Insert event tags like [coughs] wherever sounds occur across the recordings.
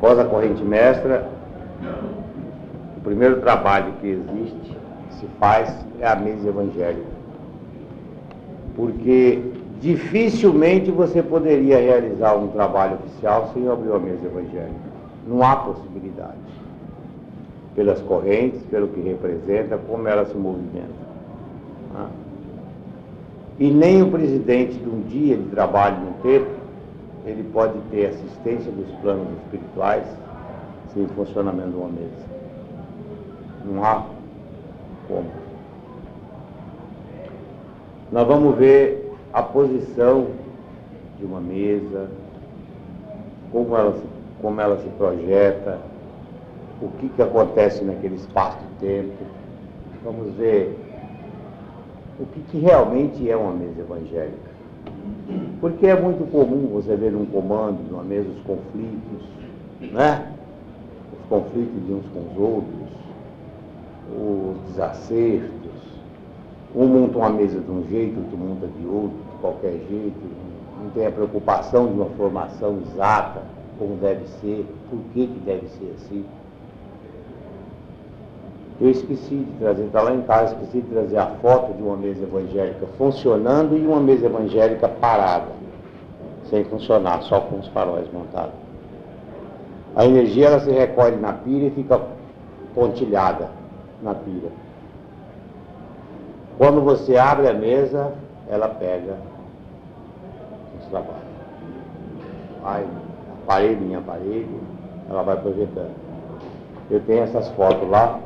Após a corrente mestra, o primeiro trabalho que existe, que se faz, é a mesa evangélica. Porque dificilmente você poderia realizar um trabalho oficial sem abrir uma mesa evangélica. Não há possibilidade. Pelas correntes, pelo que representa, como ela se movimenta. E nem o presidente de um dia de trabalho no tempo ele pode ter assistência dos planos espirituais sem funcionamento de uma mesa. Não há como. Nós vamos ver a posição de uma mesa, como ela se, como ela se projeta, o que, que acontece naquele espaço de tempo. Vamos ver o que, que realmente é uma mesa evangélica. Porque é muito comum você ver num comando, numa mesa, os conflitos, né? Os conflitos de uns com os outros, os desacertos. Um monta uma mesa de um jeito, outro monta de outro, de qualquer jeito. Não tem a preocupação de uma formação exata, como deve ser, por que, que deve ser assim. Eu esqueci de trazer, está lá em casa, esqueci de trazer a foto de uma mesa evangélica funcionando e uma mesa evangélica parada, sem funcionar, só com os faróis montados. A energia ela se recolhe na pira e fica pontilhada na pira. Quando você abre a mesa, ela pega os trabalhos. Vai aparelho em aparelho, ela vai projetando. Eu tenho essas fotos lá,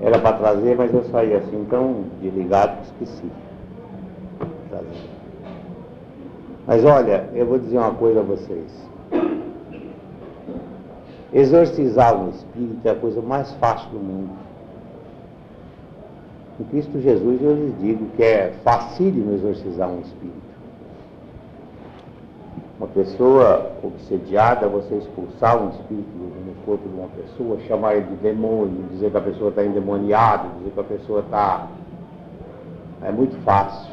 era para trazer, mas eu saí assim tão desligado que esqueci. Mas olha, eu vou dizer uma coisa a vocês. Exorcizar um espírito é a coisa mais fácil do mundo. Em Cristo Jesus eu lhes digo que é facílimo exorcizar um espírito. Uma pessoa obsediada, você expulsar um espírito no corpo de uma pessoa, chamar ele de demônio, dizer que a pessoa está endemoniada, dizer que a pessoa está. É muito fácil.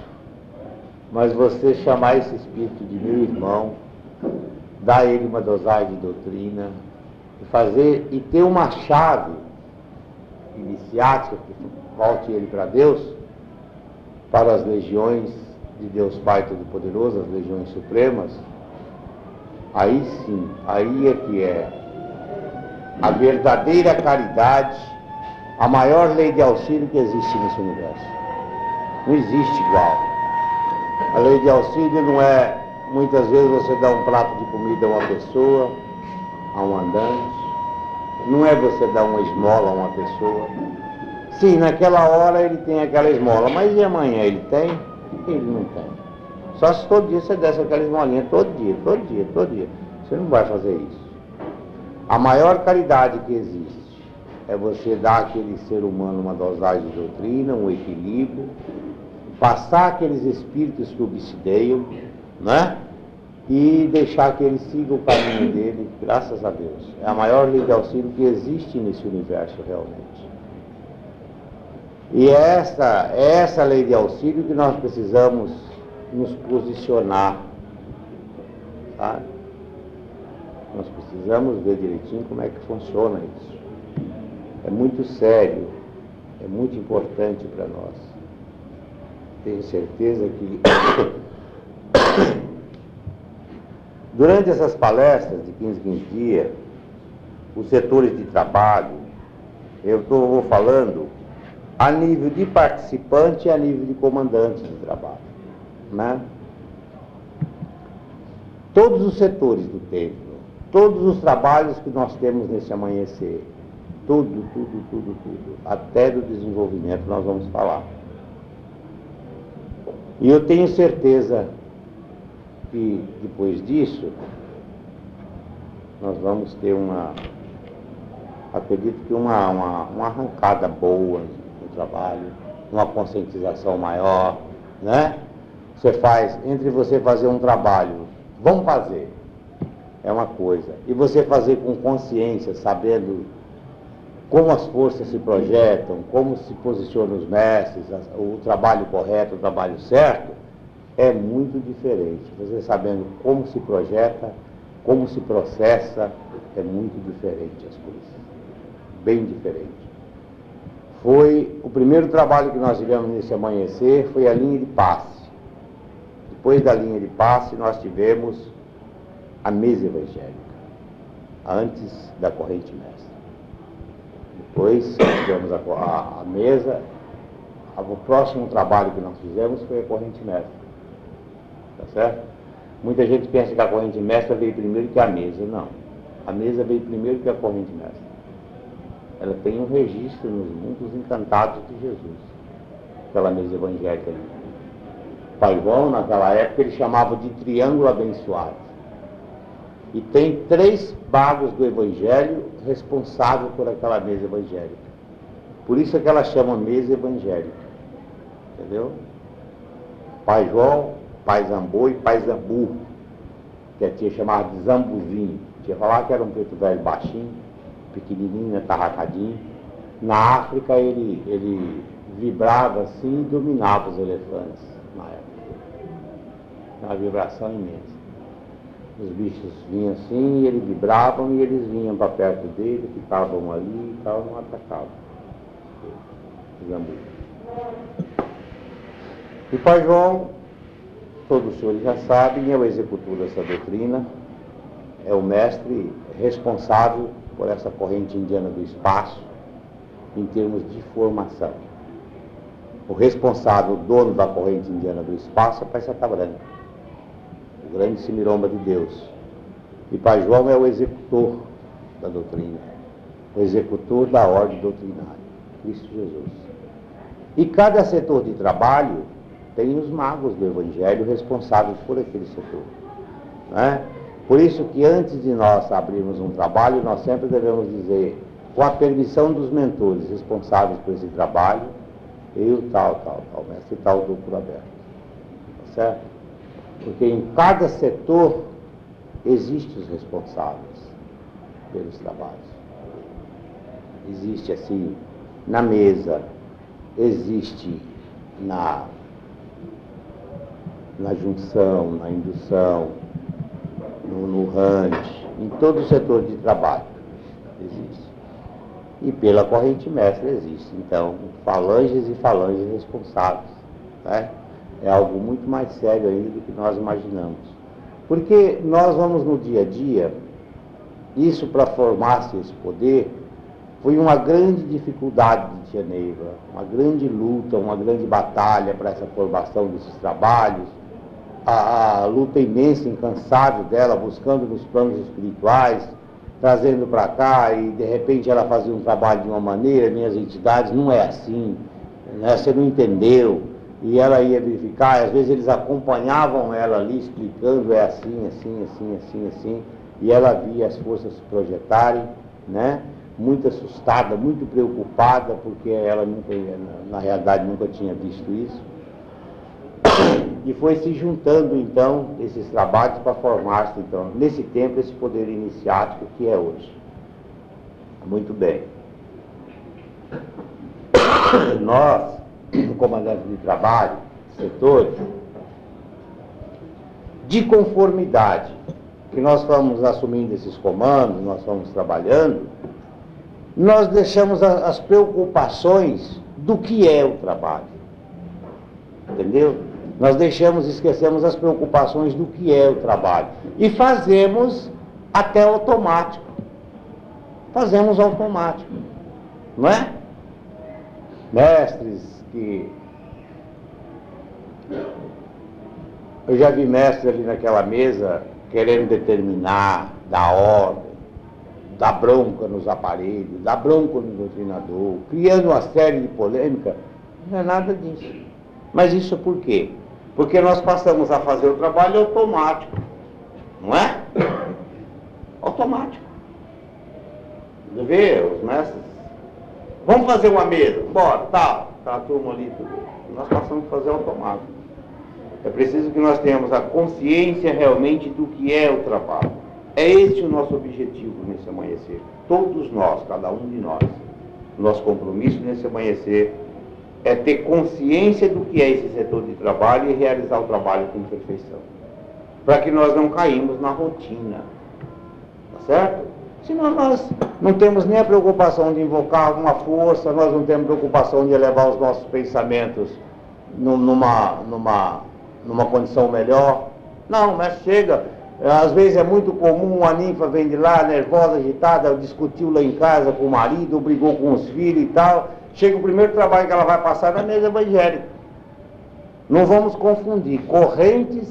Mas você chamar esse espírito de meu irmão, dar ele uma dosagem de doutrina, e fazer e ter uma chave iniciática que volte ele para Deus, para as legiões de Deus Pai Todo-Poderoso, as legiões supremas, aí sim, aí é que é a verdadeira caridade, a maior lei de auxílio que existe nesse universo. Não existe igual. A lei de auxílio não é, muitas vezes você dá um prato de comida a uma pessoa, a um andante, não é você dar uma esmola a uma pessoa. Sim, naquela hora ele tem aquela esmola, mas e amanhã ele tem? Ele não tem. Só se todo dia você desse aquela esmolinha, todo dia, todo dia, todo dia. Você não vai fazer isso. A maior caridade que existe é você dar àquele ser humano uma dosagem de doutrina, um equilíbrio, passar aqueles espíritos que obsideiam, né? E deixar que ele siga o caminho dele, graças a Deus. É a maior lei de auxílio que existe nesse universo realmente. E é essa, é essa lei de auxílio que nós precisamos nos posicionar. Sabe? Nós precisamos ver direitinho como é que funciona isso. É muito sério, é muito importante para nós. Tenho certeza que [coughs] durante essas palestras de 15, 15 dias, os setores de trabalho, eu estou falando a nível de participante e a nível de comandante de trabalho né? todos os setores do templo, todos os trabalhos que nós temos nesse amanhecer, tudo, tudo, tudo, tudo, até do desenvolvimento nós vamos falar. E eu tenho certeza que depois disso nós vamos ter uma, acredito que uma, uma, uma arrancada boa no trabalho, uma conscientização maior, né? você faz entre você fazer um trabalho, vamos fazer, é uma coisa, e você fazer com consciência, sabendo como as forças se projetam, como se posicionam os mestres, o trabalho correto, o trabalho certo, é muito diferente. Você sabendo como se projeta como se processa, é muito diferente as coisas. Bem diferente. Foi o primeiro trabalho que nós tivemos nesse amanhecer, foi a linha de passe. Depois da linha de passe, nós tivemos a mesa evangélica, antes da corrente mestra. Depois tivemos a, a, a mesa, o próximo trabalho que nós fizemos foi a corrente mestra. Tá certo? Muita gente pensa que a corrente mestra veio primeiro que a mesa. Não. A mesa veio primeiro que a corrente mestra. Ela tem um registro nos mundos encantados de Jesus. Aquela mesa evangélica ali. Pai João, naquela época, ele chamava de triângulo abençoado. E tem três bagos do Evangelho responsáveis por aquela mesa evangélica. Por isso é que ela chama mesa evangélica. Entendeu? Pai João, Pai Zambu e Pai Zambu, que a tia chamava de Zambuzinho. Tinha falar que era um preto velho baixinho, pequenininho, atarracadinho. Na África ele, ele vibrava assim e dominava os elefantes na época. Uma vibração imensa. Os bichos vinham assim, e eles vibravam e eles vinham para perto dele, ficavam ali e tal, não atacavam. E Pai João todos os senhores já sabem, é o executor dessa doutrina, é o mestre responsável por essa corrente indiana do espaço em termos de formação. O responsável, o dono da corrente indiana do espaço é Pai Sata Branca, o grande Simiromba de Deus. E Pai João é o executor da doutrina, o executor da ordem doutrinária, Cristo Jesus. E cada setor de trabalho tem os magos do Evangelho responsáveis por aquele setor. Né? Por isso que antes de nós abrirmos um trabalho, nós sempre devemos dizer, com a permissão dos mentores responsáveis por esse trabalho, eu tal, tal, tal, mestre tal, por aberto. Tá certo? Porque em cada setor existem os responsáveis pelos trabalhos. Existe assim na mesa, existe na na junção, na indução, no, no range, em todo o setor de trabalho existe. E pela corrente mestra existe. Então, falanges e falanges responsáveis. Né? É algo muito mais sério ainda do que nós imaginamos. Porque nós vamos no dia a dia, isso para formar-se esse poder, foi uma grande dificuldade de Tia Neiva, uma grande luta, uma grande batalha para essa formação desses trabalhos, a, a luta imensa, incansável dela, buscando nos planos espirituais, trazendo para cá e de repente ela fazia um trabalho de uma maneira, minhas entidades, não é assim, né? você não entendeu. E ela ia verificar, às vezes eles acompanhavam ela ali, explicando, é assim, assim, assim, assim, assim, e ela via as forças se projetarem, né? muito assustada, muito preocupada, porque ela nunca, na, realidade nunca tinha visto isso. [coughs] E foi se juntando então esses trabalhos para formar-se então, nesse tempo, esse poder iniciático que é hoje. Muito bem. [coughs] Nós, comandantes de trabalho, setores, de conformidade, que nós fomos assumindo esses comandos, nós fomos trabalhando, nós deixamos as preocupações do que é o trabalho. Entendeu? Nós deixamos, esquecemos as preocupações do que é o trabalho. E fazemos até automático. Fazemos automático. Não é? Mestres que. Eu já vi mestres ali naquela mesa querendo determinar, dar ordem, dar bronca nos aparelhos, dar bronca no doutrinador, criando uma série de polêmica. Não é nada disso. Mas isso por quê? Porque nós passamos a fazer o trabalho automático. Não é? [coughs] Automático. Você vê, os mestres. Vamos fazer uma mesa, bora, tá, tá a turma ali. Nós passamos a fazer automático. É preciso que nós tenhamos a consciência realmente do que é o trabalho. É esse o nosso objetivo nesse amanhecer. Todos nós, cada um de nós. Nosso compromisso nesse amanhecer é ter consciência do que é esse setor de trabalho e realizar o trabalho com perfeição. Para que nós não caímos na rotina. certo? Senão nós não temos nem a preocupação de invocar alguma força, nós não temos preocupação de elevar os nossos pensamentos numa, numa, numa condição melhor. Não, mas chega. Às vezes é muito comum a ninfa vem de lá, nervosa, agitada, discutiu lá em casa com o marido, brigou com os filhos e tal. Chega o primeiro trabalho que ela vai passar na mesa evangélica. Não vamos confundir correntes,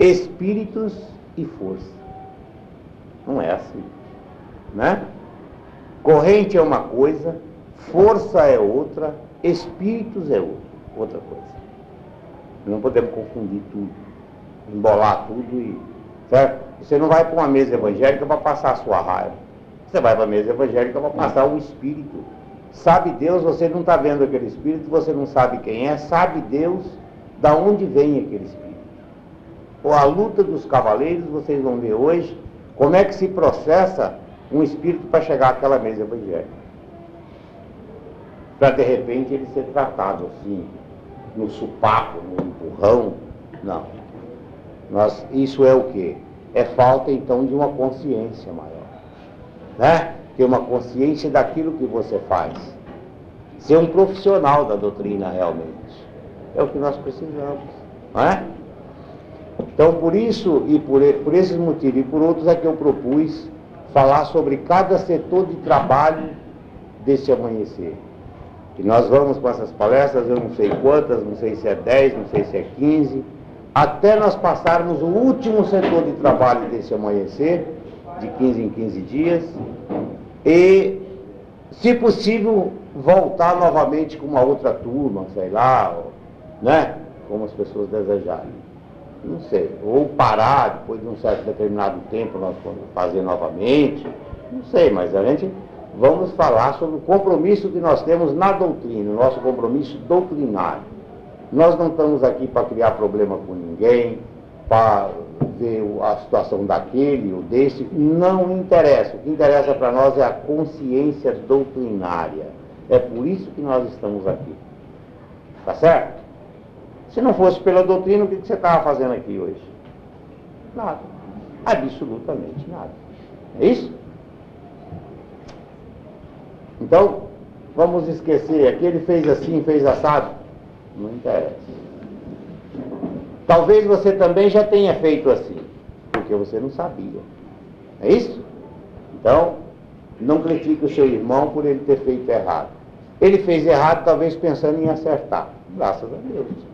espíritos e força. Não é assim. Né? Corrente é uma coisa, força é outra, espíritos é outra, outra coisa. Não podemos confundir tudo, embolar tudo e. Certo? Você não vai para uma mesa evangélica para passar a sua raiva. Você vai para a mesa evangélica para passar o espírito. Sabe Deus, você não está vendo aquele espírito, você não sabe quem é, sabe Deus da onde vem aquele espírito. Ou a luta dos cavaleiros, vocês vão ver hoje, como é que se processa um espírito para chegar àquela mesa evangélica. Para de repente ele ser tratado assim, no supapo, no empurrão. Não. Nós, isso é o quê? É falta então de uma consciência maior. Né? Ter uma consciência daquilo que você faz. Ser um profissional da doutrina realmente. É o que nós precisamos. Não é? Então, por isso e por, por esses motivos e por outros é que eu propus falar sobre cada setor de trabalho desse amanhecer. E nós vamos com essas palestras, eu não sei quantas, não sei se é 10, não sei se é 15, até nós passarmos o último setor de trabalho desse amanhecer, de 15 em 15 dias, e, se possível, voltar novamente com uma outra turma, sei lá, né? Como as pessoas desejarem não sei, ou parar depois de um certo determinado tempo nós fazer novamente, não sei, mas a gente vamos falar sobre o compromisso que nós temos na doutrina, o nosso compromisso doutrinário. Nós não estamos aqui para criar problema com ninguém, para ver a situação daquele ou desse, não interessa. O que interessa para nós é a consciência doutrinária. É por isso que nós estamos aqui. Tá certo? Se não fosse pela doutrina, o que você estava fazendo aqui hoje? Nada. Absolutamente nada. É isso? Então, vamos esquecer, aquele fez assim, fez assado. Não interessa. Talvez você também já tenha feito assim, porque você não sabia. É isso? Então, não critique o seu irmão por ele ter feito errado. Ele fez errado, talvez pensando em acertar. Graças a Deus.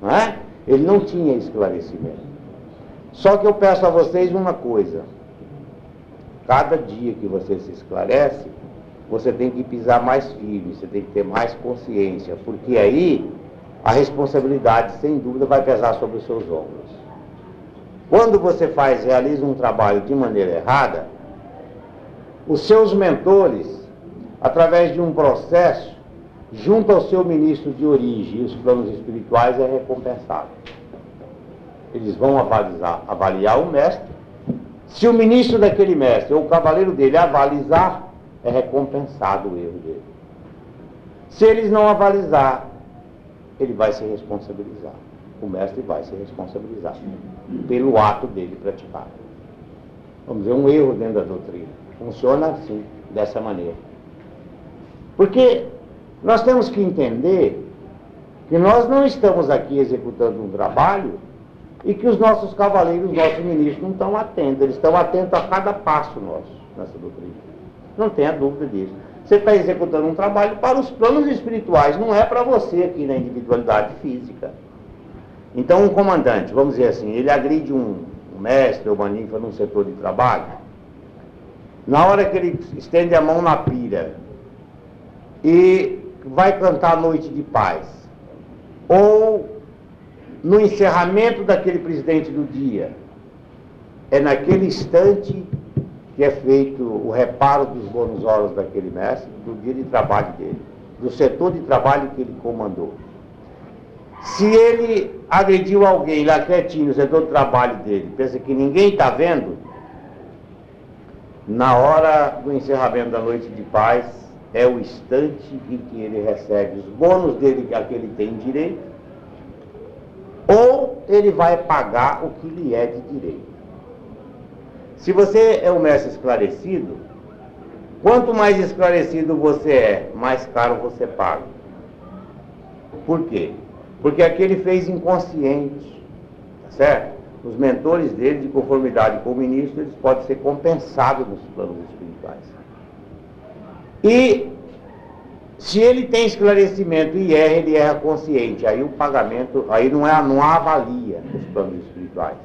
Não é? Ele não tinha esclarecimento. Só que eu peço a vocês uma coisa. Cada dia que você se esclarece, você tem que pisar mais firme, você tem que ter mais consciência, porque aí a responsabilidade, sem dúvida, vai pesar sobre os seus ombros. Quando você faz, realiza um trabalho de maneira errada, os seus mentores, através de um processo, junto ao seu ministro de origem e os planos espirituais é recompensado. Eles vão avalizar, avaliar o mestre. Se o ministro daquele mestre ou o cavaleiro dele avalizar, é recompensado o erro dele. Se eles não avalizar, ele vai se responsabilizar. O mestre vai se responsabilizar pelo ato dele praticado. Vamos dizer, um erro dentro da doutrina. Funciona assim, dessa maneira. Porque nós temos que entender que nós não estamos aqui executando um trabalho e que os nossos cavaleiros, os nossos ministros não estão atentos. Eles estão atentos a cada passo nosso nessa doutrina. Não tenha dúvida disso. Você está executando um trabalho para os planos espirituais, não é para você aqui na individualidade física. Então, um comandante, vamos dizer assim, ele agride um, mestre ou uma ninfa num setor de trabalho. Na hora que ele estende a mão na pira e vai cantar Noite de Paz, ou no encerramento daquele presidente do dia, é naquele instante que é feito o reparo dos bônus horas daquele mestre, do dia de trabalho dele, do setor de trabalho que ele comandou. Se ele agrediu alguém lá quietinho no setor de trabalho dele, pensa que ninguém está vendo, na hora do encerramento da noite de paz, é o instante em que ele recebe os bônus dele que ele tem direito, ou ele vai pagar o que lhe é de direito. Se você é um mestre esclarecido, quanto mais esclarecido você é, mais caro você paga. Por quê? Porque aquele fez inconsciente, tá certo? Os mentores dele, de conformidade com o ministro, eles podem ser compensados nos planos espirituais. E se ele tem esclarecimento e erra, ele erra consciente. Aí o pagamento, aí não, é, não avalia nos planos espirituais.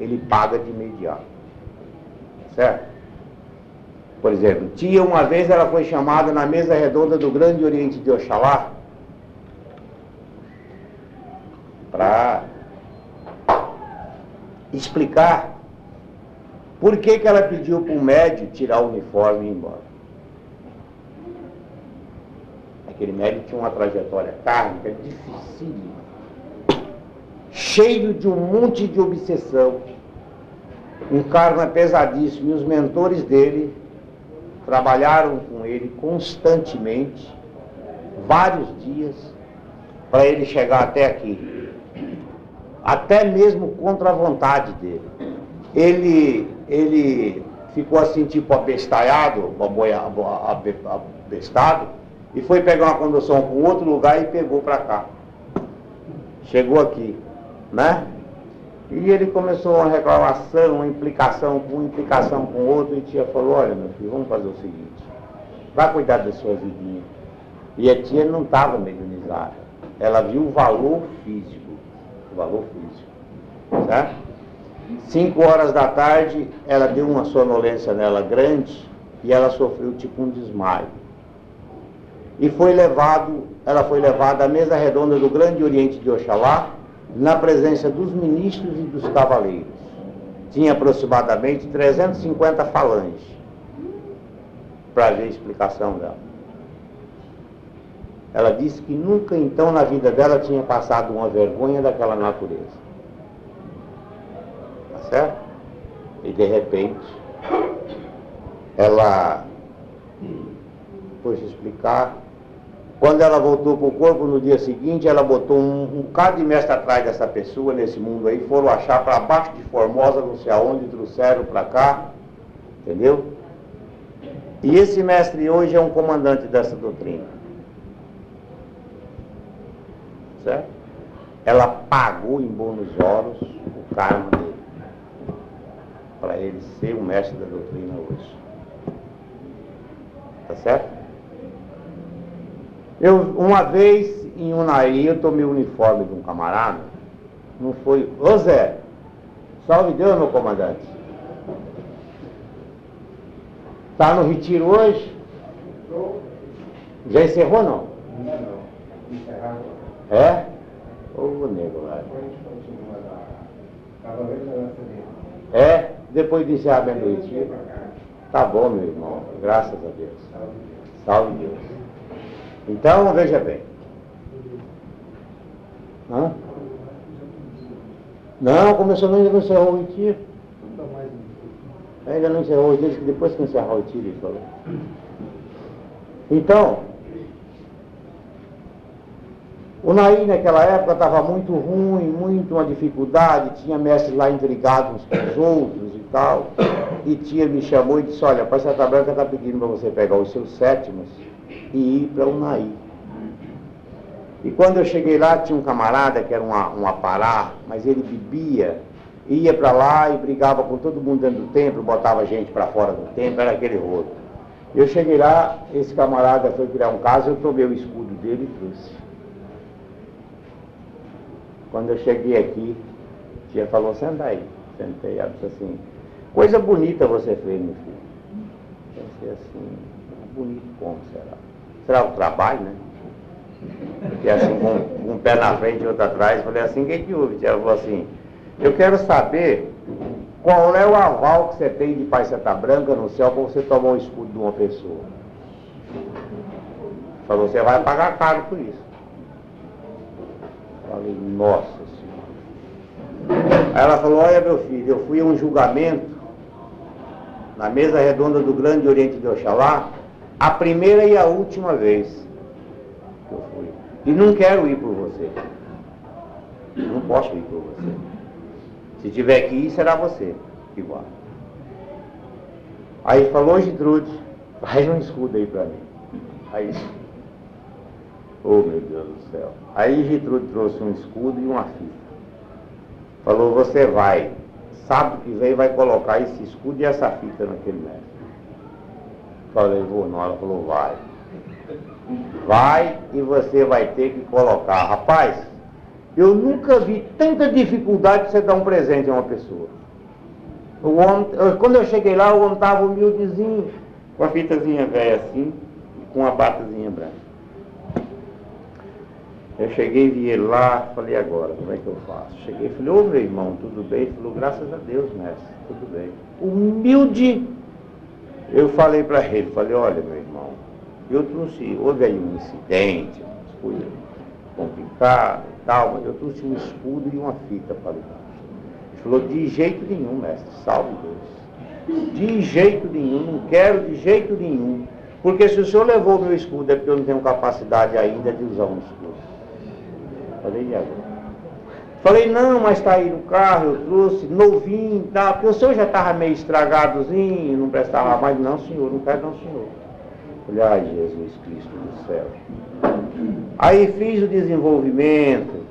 Ele paga de imediato. Certo? Por exemplo, tia, uma vez ela foi chamada na mesa redonda do Grande Oriente de Oxalá para explicar por que, que ela pediu para o médico tirar o uniforme e ir embora. Médico tinha uma trajetória kármica dificílima, cheio de um monte de obsessão um karma pesadíssimo, e os mentores dele trabalharam com ele constantemente, vários dias, para ele chegar até aqui. Até mesmo contra a vontade dele. Ele, ele ficou assim, tipo abestalhado, abestado, e foi pegar uma condução para outro lugar e pegou para cá. Chegou aqui, né? E ele começou uma reclamação, uma implicação com uma implicação com outro, e tia falou, olha meu filho, vamos fazer o seguinte, vai cuidar da sua vidinha. E a tia não estava mediunizada. Ela viu o valor físico. O valor físico. Certo? Cinco horas da tarde, ela deu uma sonolência nela grande e ela sofreu tipo um desmaio. E foi levado, ela foi levada à mesa redonda do Grande Oriente de Oxalá, na presença dos ministros e dos cavaleiros. Tinha aproximadamente 350 falanges para ver a explicação dela. Ela disse que nunca então na vida dela tinha passado uma vergonha daquela natureza. Tá certo? E de repente, ela foi se explicar quando ela voltou para o corpo no dia seguinte, ela botou um, um bocado de mestre atrás dessa pessoa nesse mundo aí, foram achar para baixo de Formosa, não sei aonde, trouxeram para cá, entendeu? E esse mestre hoje é um comandante dessa doutrina. Certo? Ela pagou em bônus oros o karma dele. Para ele ser o mestre da doutrina hoje. Tá certo? Eu, uma vez em Unai, eu tomei o uniforme de um camarada, não foi. Ô Zé, salve Deus, meu comandante. Tá no retiro hoje? Já encerrou não? Não. Encerrado. É? Ô nego lá. É? Depois do encerramento do retiro? Tá bom, meu irmão. Graças a Deus. Salve Deus. Então, veja bem. Hã? Não, começou ainda não encerrou o retiro. Ainda não encerrou o que depois que encerrar o retiro, ele falou. Então, o Naí naquela época estava muito ruim, muito uma dificuldade, tinha mestres lá intrigados uns com os outros e tal. E tia me chamou e disse, olha, a Santa Branca está pedindo para você pegar os seus sétimos e ir para Unai. E quando eu cheguei lá, tinha um camarada que era um, um apará, mas ele bebia, ia para lá e brigava com todo mundo dentro do templo, botava gente para fora do templo, era aquele rolo. Eu cheguei lá, esse camarada foi criar um caso, eu tomei o escudo dele e trouxe. Quando eu cheguei aqui, a tia falou, senta aí. Sentei, ela disse assim, coisa bonita você fez, meu filho. Pensei assim, bonito como será? Será o trabalho, né? E assim, com um pé na frente e outro atrás, falei assim, o que, que houve? Ela falou assim, eu quero saber qual é o aval que você tem de Pai Santa Branca no céu para você tomar o escudo de uma pessoa. Falou, você vai pagar caro por isso. Falei, nossa senhora. Aí ela falou, olha meu filho, eu fui a um julgamento na mesa redonda do Grande Oriente de Oxalá, a primeira e a última vez que eu fui. E não quero ir por você. Não posso ir por você. Se tiver que ir, será você igual. Aí falou, Gitrude, faz um escudo aí para mim. Aí, oh meu Deus do céu. Aí Gitrude trouxe um escudo e uma fita. Falou, você vai, sábado que vem vai colocar esse escudo e essa fita naquele mestre. Falei, vou não, ela falou, vai. Vai e você vai ter que colocar. Rapaz, eu nunca vi tanta dificuldade de você dar um presente a uma pessoa. O homem, quando eu cheguei lá, o homem estava humildezinho, com a fitazinha velha assim, com a batazinha branca. Eu cheguei, vi ele lá, falei, agora, como é que eu faço? Cheguei falei, ô meu irmão, tudo bem? Ele falou, graças a Deus, mestre, tudo bem. Humilde, eu falei para ele, falei, olha meu irmão, eu trouxe, houve aí um incidente, umas coisas complicadas e tal, mas eu trouxe um escudo e uma fita para ligar. Ele falou, de jeito nenhum, mestre, salve Deus. De jeito nenhum, não quero de jeito nenhum. Porque se o senhor levou meu escudo é porque eu não tenho capacidade ainda de usar um escudo. Falei, e agora? Falei, não, mas está aí no carro, eu trouxe, novinho, tá, porque o senhor já estava meio estragadozinho, não prestava mais, não senhor, não quero não senhor. Falei, ai Jesus Cristo do céu. Aí fiz o desenvolvimento,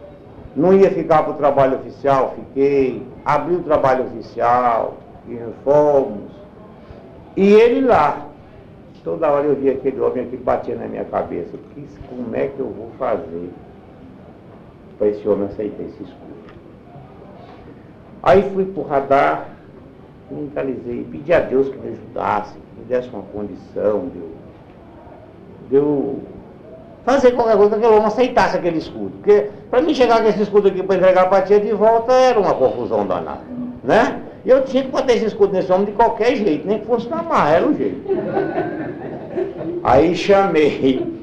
não ia ficar para o trabalho oficial, fiquei, abri o trabalho oficial, e fomos. E ele lá, toda hora eu via aquele homem que batia na minha cabeça, como é que eu vou fazer? Para esse homem aceitar esse escudo. Aí fui para o radar, mentalizei, pedi a Deus que me ajudasse, que me desse uma condição de eu, fazer qualquer coisa que aquele homem aceitasse aquele escudo. Porque para mim chegar com esse escudo aqui para entregar a patia de volta era uma confusão danada. Né? E eu tinha que botar esse escudo nesse homem de qualquer jeito, nem que fosse na marra, era o jeito. Aí chamei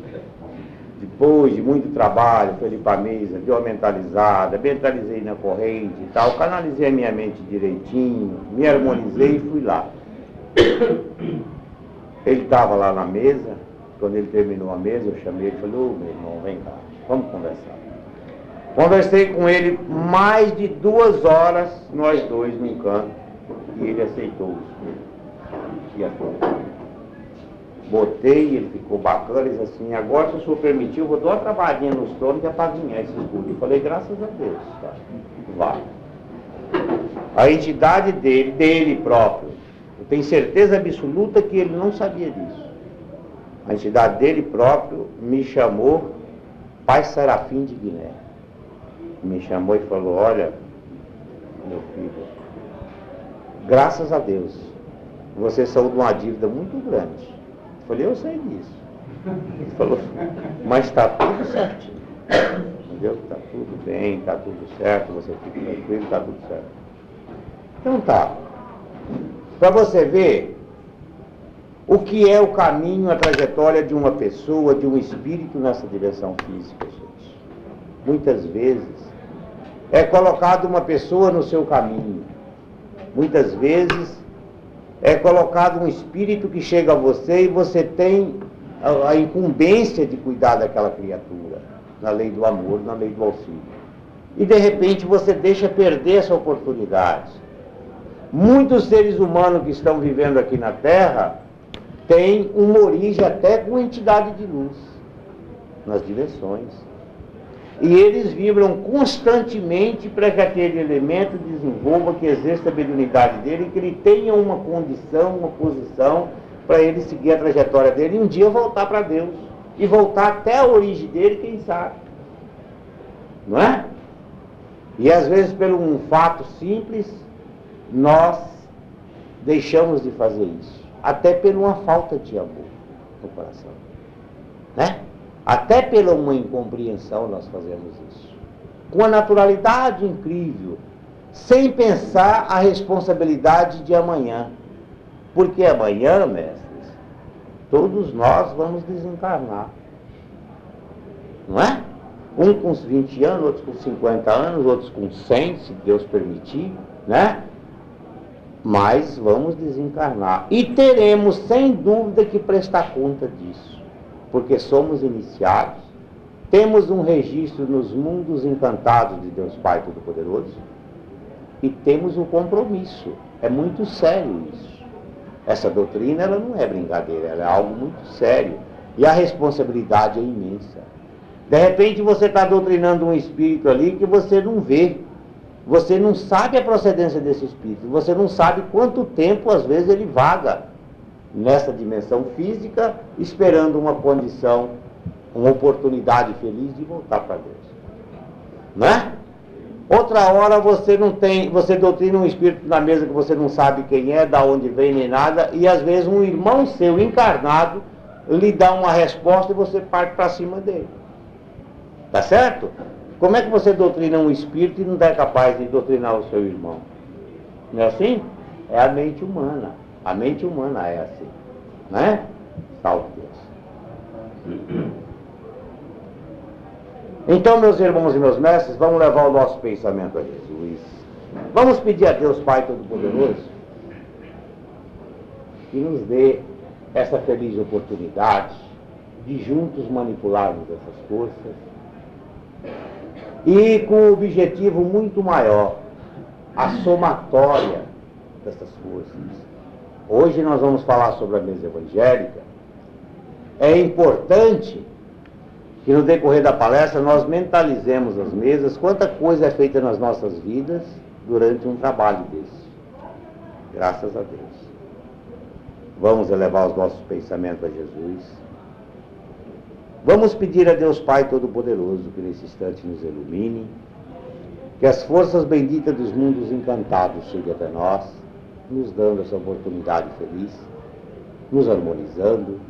depois de muito trabalho, fui ali para a mesa, deu uma mentalizada, mentalizei na corrente e tal, canalizei a minha mente direitinho, me harmonizei e fui lá. Ele estava lá na mesa, quando ele terminou a mesa, eu chamei ele e falei, ô oh, meu irmão, vem cá, vamos conversar. Conversei com ele mais de duas horas, nós dois num canto, e ele aceitou isso. E a Botei, ele ficou bacana, ele disse assim, agora se o senhor permitir, eu vou dar uma travadinha nos tronos que é para ganhar esse escudo. Eu falei, graças a Deus, tá? vai. A entidade dele, dele próprio, eu tenho certeza absoluta que ele não sabia disso. A entidade dele próprio me chamou Pai Serafim de Guiné. Me chamou e falou, olha, meu filho, graças a Deus, você saiu de uma dívida muito grande falei, eu sei disso. Ele falou, mas está tudo certinho. Entendeu? Está tudo bem, está tudo certo, você fica tranquilo, está tudo certo. Então tá. Para você ver o que é o caminho, a trajetória de uma pessoa, de um espírito nessa direção física, gente. Muitas vezes é colocado uma pessoa no seu caminho. Muitas vezes é colocado um espírito que chega a você e você tem a, a incumbência de cuidar daquela criatura, na lei do amor, na lei do auxílio. E de repente você deixa perder essa oportunidade. Muitos seres humanos que estão vivendo aqui na Terra têm uma origem até com entidade de luz, nas direções. E eles vibram constantemente para que aquele elemento desenvolva, que exerça a mediunidade dele, que ele tenha uma condição, uma posição para ele seguir a trajetória dele e um dia voltar para Deus. E voltar até a origem dele, quem sabe. Não é? E às vezes, por um fato simples, nós deixamos de fazer isso. Até por uma falta de amor no coração. Né? Até pela uma incompreensão nós fazemos isso. Com a naturalidade incrível, sem pensar a responsabilidade de amanhã. Porque amanhã, mestres, todos nós vamos desencarnar. Não é? Um com 20 anos, outros com 50 anos, outros com 100, se Deus permitir, né? Mas vamos desencarnar. E teremos, sem dúvida, que prestar conta disso porque somos iniciados, temos um registro nos mundos encantados de Deus Pai Todo-Poderoso e temos um compromisso. É muito sério isso. Essa doutrina ela não é brincadeira, ela é algo muito sério. E a responsabilidade é imensa. De repente você está doutrinando um espírito ali que você não vê. Você não sabe a procedência desse espírito. Você não sabe quanto tempo, às vezes, ele vaga nessa dimensão física, esperando uma condição, uma oportunidade feliz de voltar para Deus. Não é? Outra hora você não tem, você doutrina um espírito na mesa que você não sabe quem é, da onde vem nem nada, e às vezes um irmão seu encarnado lhe dá uma resposta e você parte para cima dele. Tá certo? Como é que você doutrina um espírito e não é capaz de doutrinar o seu irmão? Não é assim? É a mente humana. A mente humana é assim. Né? Salve Deus. Então, meus irmãos e meus mestres, vamos levar o nosso pensamento a Jesus. Vamos pedir a Deus Pai Todo-Poderoso que nos dê essa feliz oportunidade de juntos manipularmos essas forças e com um objetivo muito maior, a somatória dessas forças. Hoje nós vamos falar sobre a mesa evangélica. É importante que no decorrer da palestra nós mentalizemos as mesas, quanta coisa é feita nas nossas vidas durante um trabalho desse. Graças a Deus. Vamos elevar os nossos pensamentos a Jesus. Vamos pedir a Deus Pai Todo-Poderoso que nesse instante nos ilumine, que as forças benditas dos mundos encantados cheguem até nós, nos dando essa oportunidade feliz, nos harmonizando,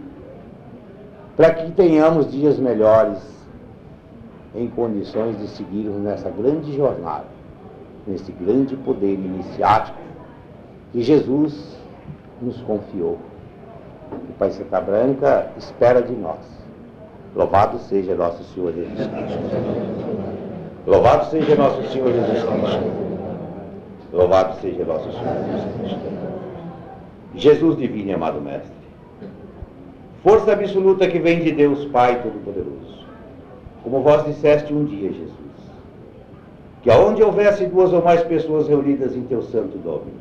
para que tenhamos dias melhores em condições de seguirmos nessa grande jornada, nesse grande poder iniciático que Jesus nos confiou. O Pai Santa Branca espera de nós. Louvado seja nosso Senhor Jesus Cristo. Louvado seja nosso Senhor Jesus Cristo. Louvado seja nosso Senhor Jesus Cristo. Jesus divino e amado Mestre força absoluta que vem de Deus Pai Todo-Poderoso. Como vós disseste um dia, Jesus, que aonde houvesse duas ou mais pessoas reunidas em teu santo nome,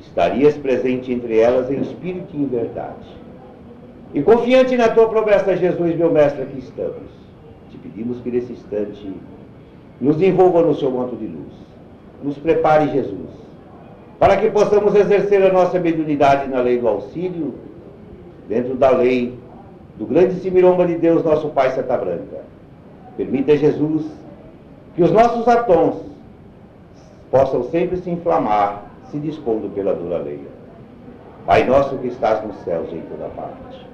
estarias presente entre elas em espírito e em verdade. E confiante na tua promessa, Jesus, meu mestre, aqui estamos. Te pedimos que nesse instante nos envolva no seu manto de luz. Nos prepare, Jesus, para que possamos exercer a nossa mediunidade na lei do auxílio dentro da lei do grande Simiromba de Deus, nosso Pai Santa Branca. Permita, Jesus, que os nossos atons possam sempre se inflamar, se dispondo pela dura lei. Pai nosso que estás nos céus em toda parte.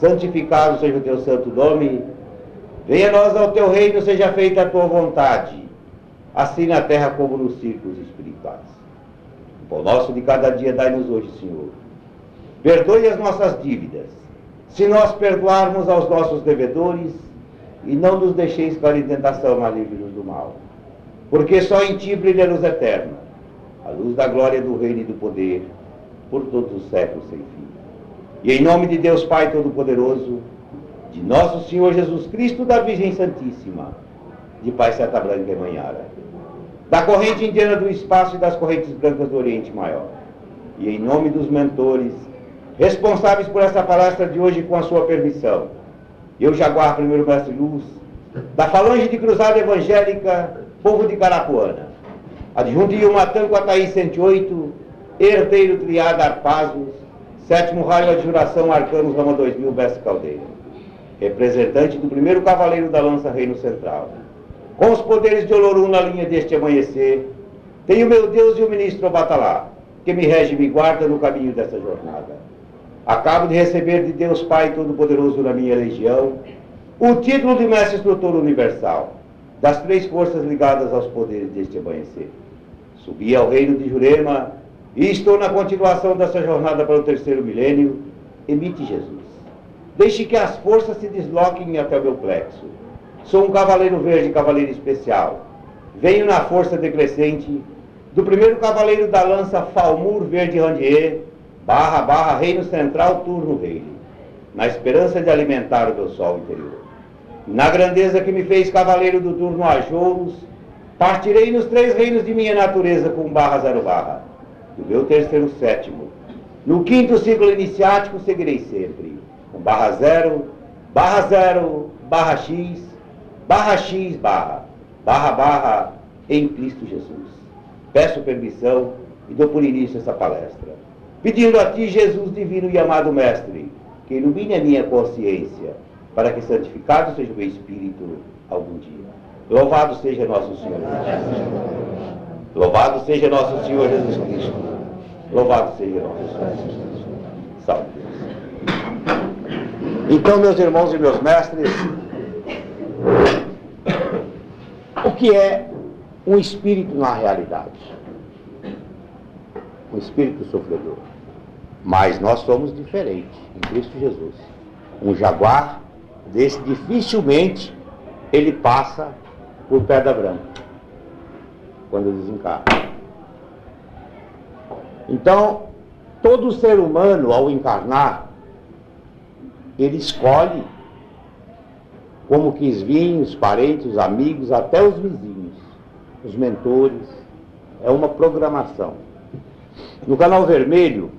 Santificado seja o teu santo nome. Venha a nós ao teu reino, seja feita a tua vontade, assim na terra como nos círculos espirituais. O pão nosso de cada dia dai-nos hoje, Senhor Perdoe as nossas dívidas, se nós perdoarmos aos nossos devedores, e não nos deixeis cair em tentação, mas livre-nos do mal. Porque só em ti brilha a luz eterna, a luz da glória do reino e do poder, por todos os séculos sem fim. E em nome de Deus Pai Todo-Poderoso, de nosso Senhor Jesus Cristo, da Virgem Santíssima, de Pai Santa Branca e Manhara, da corrente indiana do espaço e das correntes brancas do Oriente Maior, e em nome dos mentores responsáveis por essa palestra de hoje com a sua permissão. Eu, Jaguar Primeiro Mestre Luz, da Falange de Cruzada Evangélica, povo de Carapuana, adjunto Iumatã Quataí 108, herdeiro Triada Arpazos, sétimo raio adjuração Arcanos Rama 2000 Mestre Caldeira, representante do primeiro cavaleiro da lança Reino Central, com os poderes de Olorum na linha deste amanhecer, tenho meu Deus e o ministro Batalá, que me rege e me guarda no caminho dessa jornada. Acabo de receber de Deus Pai Todo-Poderoso na minha legião o título de Mestre Instrutor Universal das três forças ligadas aos poderes deste amanhecer. Subi ao reino de Jurema e estou na continuação dessa jornada para o terceiro milênio. Emite Jesus. Deixe que as forças se desloquem até o meu plexo. Sou um cavaleiro verde, cavaleiro especial. Venho na força decrescente do primeiro cavaleiro da lança Falmur Verde Randier, barra, barra, reino central, turno reino, na esperança de alimentar o meu sol interior. Na grandeza que me fez cavaleiro do turno Ajouros, partirei nos três reinos de minha natureza com barra zero barra, do meu terceiro sétimo, No quinto ciclo iniciático seguirei sempre. Com barra zero, barra zero, barra x, barra x, barra, barra, barra, em Cristo Jesus. Peço permissão e dou por início essa palestra. Pedindo a Ti, Jesus divino e amado Mestre, que ilumine a minha consciência, para que santificado seja o meu espírito algum dia. Louvado seja nosso Senhor Jesus Cristo. Louvado seja nosso Senhor Jesus Cristo. Louvado seja nosso Senhor Jesus Cristo. Salve Então, meus irmãos e meus mestres, o que é um espírito na realidade? Um espírito sofredor. Mas nós somos diferentes em Cristo Jesus. Um jaguar desse dificilmente ele passa por pedra branca quando desencarna. Então, todo ser humano, ao encarnar, ele escolhe como quis vir, os parentes, os amigos, até os vizinhos, os mentores. É uma programação. No canal vermelho,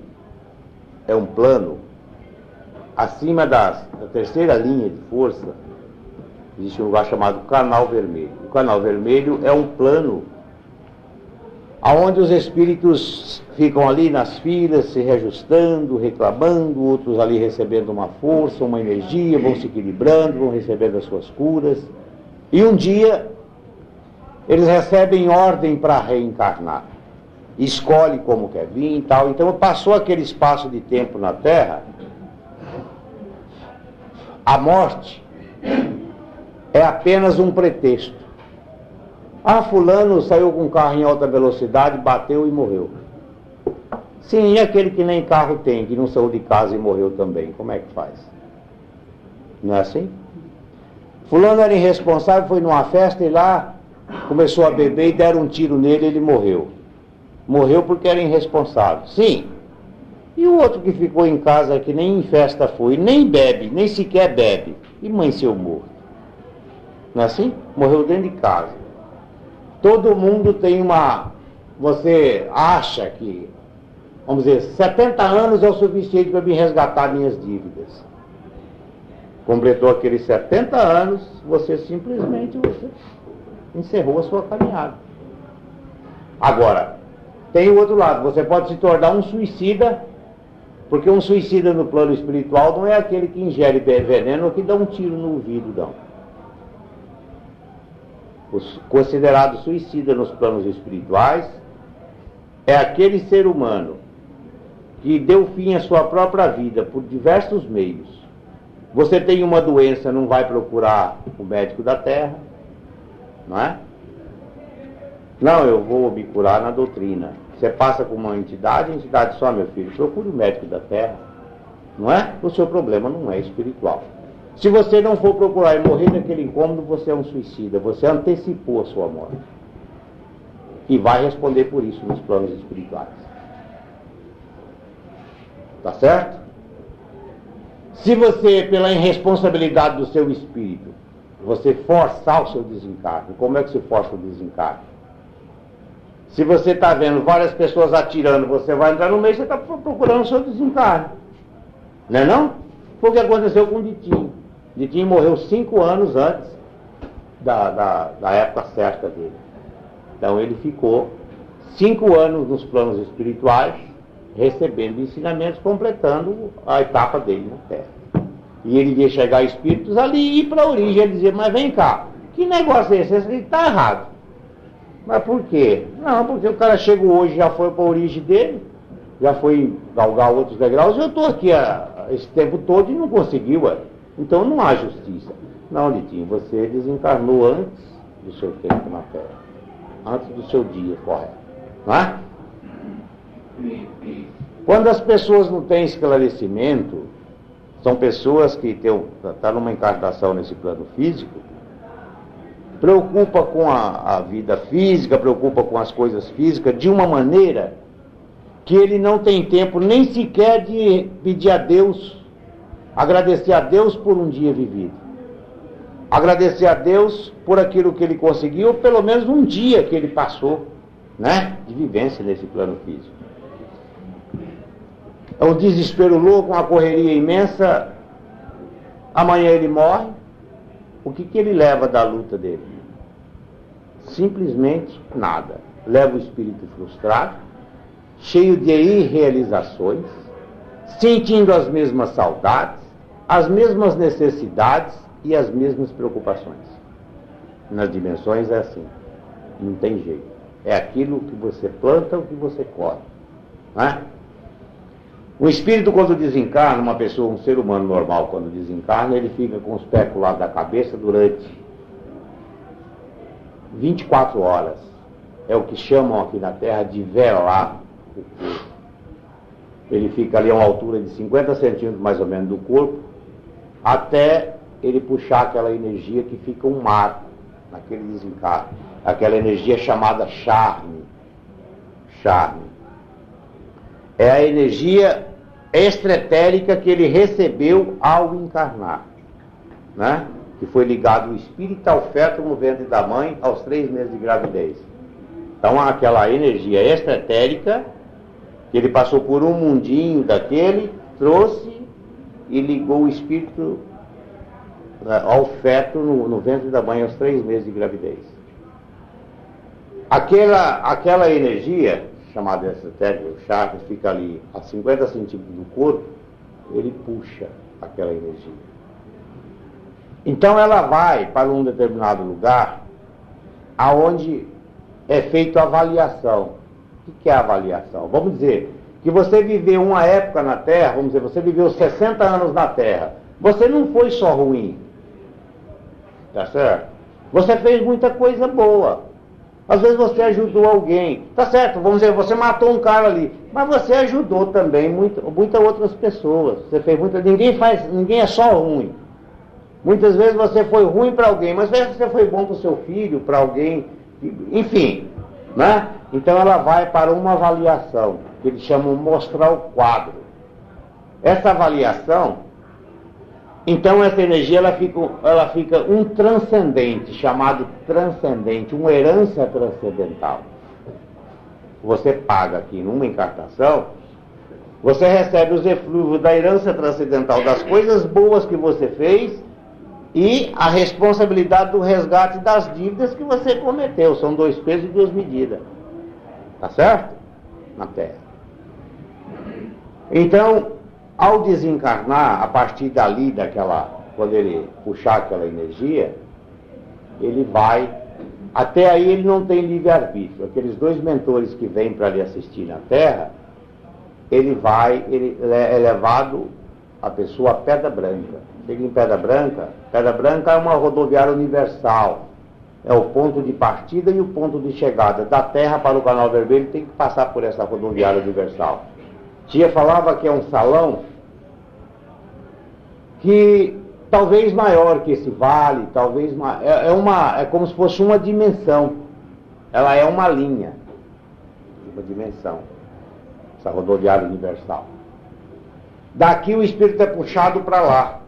é um plano, acima das, da terceira linha de força, existe um lugar chamado canal vermelho. O canal vermelho é um plano aonde os espíritos ficam ali nas filas, se reajustando, reclamando, outros ali recebendo uma força, uma energia, vão se equilibrando, vão recebendo as suas curas. E um dia eles recebem ordem para reencarnar. Escolhe como quer vir e tal. Então passou aquele espaço de tempo na Terra, a morte é apenas um pretexto ah, fulano saiu com um carro em alta velocidade, bateu e morreu. Sim, e aquele que nem carro tem, que não saiu de casa e morreu também, como é que faz? Não é assim? Fulano era irresponsável, foi numa festa e lá começou a beber e deram um tiro nele e ele morreu. Morreu porque era irresponsável. Sim. E o outro que ficou em casa que nem em festa foi, nem bebe, nem sequer bebe, e mãe seu morto. Não é assim? Morreu dentro de casa. Todo mundo tem uma. Você acha que, vamos dizer, 70 anos é o suficiente para me resgatar minhas dívidas. Completou aqueles 70 anos, você simplesmente você encerrou a sua caminhada. Agora, tem o outro lado, você pode se tornar um suicida, porque um suicida no plano espiritual não é aquele que ingere veneno ou que dá um tiro no ouvido, não considerado suicida nos planos espirituais, é aquele ser humano que deu fim à sua própria vida por diversos meios. Você tem uma doença, não vai procurar o médico da terra, não é? Não, eu vou me curar na doutrina. Você passa com uma entidade, a entidade só, meu filho, procure o médico da terra, não é? O seu problema não é espiritual. Se você não for procurar e morrer naquele incômodo, você é um suicida. Você antecipou a sua morte. E vai responder por isso nos planos espirituais. Tá certo? Se você, pela irresponsabilidade do seu espírito, você forçar o seu desencarne, como é que se força o desencarne? Se você está vendo várias pessoas atirando, você vai entrar no meio, você está procurando o seu desencarne. Não é não? Foi o que aconteceu com o Ditinho. Ditinho morreu cinco anos antes da, da, da época certa dele. Então ele ficou cinco anos nos planos espirituais, recebendo ensinamentos, completando a etapa dele na Terra. E ele ia chegar espíritos ali e ir para a origem. Dizia, mas vem cá, que negócio é esse? Esse está errado. Mas por quê? Não, porque o cara chegou hoje, já foi para a origem dele, já foi galgar outros degraus, eu estou aqui a, esse tempo todo e não conseguiu. Ué. Então não há justiça. Não, Litinho, você desencarnou antes do seu tempo na Terra. Antes do seu dia correto. Não é? Quando as pessoas não têm esclarecimento, são pessoas que estão tá numa encarnação nesse plano físico, preocupa com a, a vida física, preocupa com as coisas físicas de uma maneira que ele não tem tempo nem sequer de pedir a Deus Agradecer a Deus por um dia vivido. Agradecer a Deus por aquilo que ele conseguiu, pelo menos um dia que ele passou, né? De vivência nesse plano físico. é um desespero louco, uma correria imensa. Amanhã ele morre. O que, que ele leva da luta dele? Simplesmente nada. Leva o espírito frustrado, cheio de irrealizações, sentindo as mesmas saudades, as mesmas necessidades e as mesmas preocupações. Nas dimensões é assim. Não tem jeito. É aquilo que você planta o que você colhe. Né? O espírito, quando desencarna, uma pessoa, um ser humano normal, quando desencarna, ele fica com os pés pro lado da cabeça durante 24 horas. É o que chamam aqui na Terra de velar o corpo. Ele fica ali a uma altura de 50 centímetros mais ou menos do corpo, até ele puxar aquela energia que fica um mar naquele desencarne. Aquela energia chamada charme. Charme. É a energia extretérica que ele recebeu ao encarnar, né? que foi ligado o espírito ao feto no ventre da mãe aos três meses de gravidez. Então, aquela energia extretérica, que ele passou por um mundinho daquele, trouxe e ligou o espírito né, ao feto no, no ventre da mãe aos três meses de gravidez. Aquela, aquela energia chamado exotérico, o chakra, fica ali a 50 centímetros do corpo, ele puxa aquela energia. Então ela vai para um determinado lugar aonde é feita a avaliação. O que é avaliação? Vamos dizer que você viveu uma época na Terra, vamos dizer, você viveu 60 anos na Terra. Você não foi só ruim. Tá certo? Você fez muita coisa boa. Às vezes você ajudou alguém. Tá certo, vamos dizer, você matou um cara ali. Mas você ajudou também muitas muita outras pessoas. Você fez muita. Ninguém faz. Ninguém é só ruim. Muitas vezes você foi ruim para alguém, mas você foi bom para o seu filho, para alguém. Enfim. Né? Então ela vai para uma avaliação, que eles chamam mostrar o quadro. Essa avaliação então essa energia ela fica, ela fica um transcendente, chamado transcendente, uma herança transcendental. Você paga aqui numa encartação, você recebe os eflúvios da herança transcendental, das coisas boas que você fez e a responsabilidade do resgate das dívidas que você cometeu. São dois pesos e duas medidas. Tá certo? Na Terra. Então, ao desencarnar, a partir dali, daquela, quando ele puxar aquela energia, ele vai. Até aí ele não tem livre-arbítrio. Aqueles dois mentores que vêm para lhe assistir na Terra, ele vai, ele é levado a pessoa a Pedra Branca. Chega em Pedra Branca, Pedra Branca é uma rodoviária universal. É o ponto de partida e o ponto de chegada. Da Terra para o Canal Vermelho tem que passar por essa rodoviária universal. Tia falava que é um salão que talvez maior que esse vale, talvez é, é, uma é como se fosse uma dimensão. Ela é uma linha, uma dimensão. Essa rodoviária universal. Daqui o espírito é puxado para lá.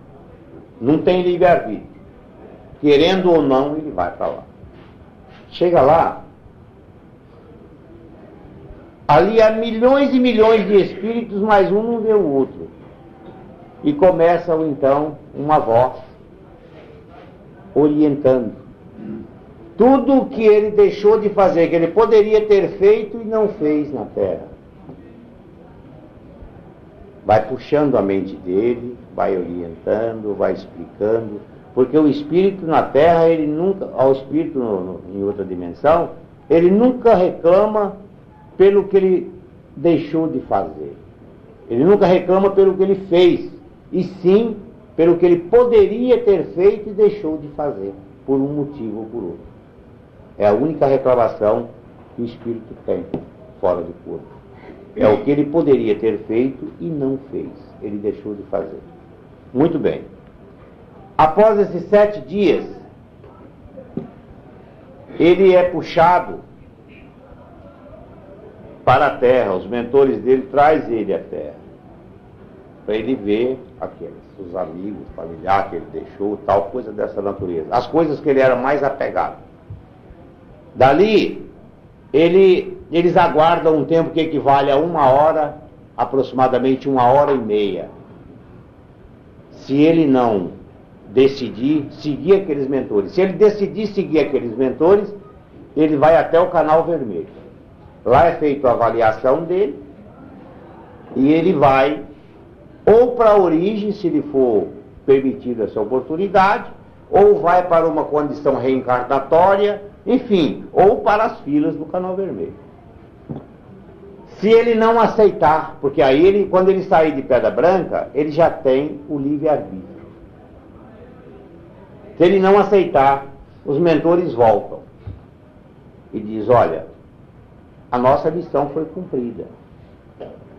Não tem livre-arbítrio. Querendo ou não, ele vai para lá. Chega lá, ali há milhões e milhões de espíritos, mas um não vê o outro. E começa então uma voz orientando. Tudo o que ele deixou de fazer, que ele poderia ter feito e não fez na terra. Vai puxando a mente dele, vai orientando, vai explicando, porque o espírito na terra, ele nunca, ao espírito no, no, em outra dimensão, ele nunca reclama pelo que ele deixou de fazer. Ele nunca reclama pelo que ele fez e sim pelo que ele poderia ter feito e deixou de fazer, por um motivo ou por outro. É a única reclamação que o espírito tem fora do corpo. É o que ele poderia ter feito e não fez. Ele deixou de fazer. Muito bem. Após esses sete dias, ele é puxado para a terra. Os mentores dele trazem ele à terra para ele ver aqueles, os amigos, familiar que ele deixou, tal coisa dessa natureza. As coisas que ele era mais apegado. Dali, ele, eles aguardam um tempo que equivale a uma hora aproximadamente uma hora e meia. Se ele não decidir seguir aqueles mentores, se ele decidir seguir aqueles mentores, ele vai até o canal vermelho. Lá é feita a avaliação dele e ele vai ou para a origem, se lhe for permitida essa oportunidade, ou vai para uma condição reencarnatória, enfim, ou para as filas do canal vermelho. Se ele não aceitar, porque aí ele, quando ele sair de pedra branca, ele já tem o livre-arbítrio. Se ele não aceitar, os mentores voltam e diz, olha, a nossa missão foi cumprida.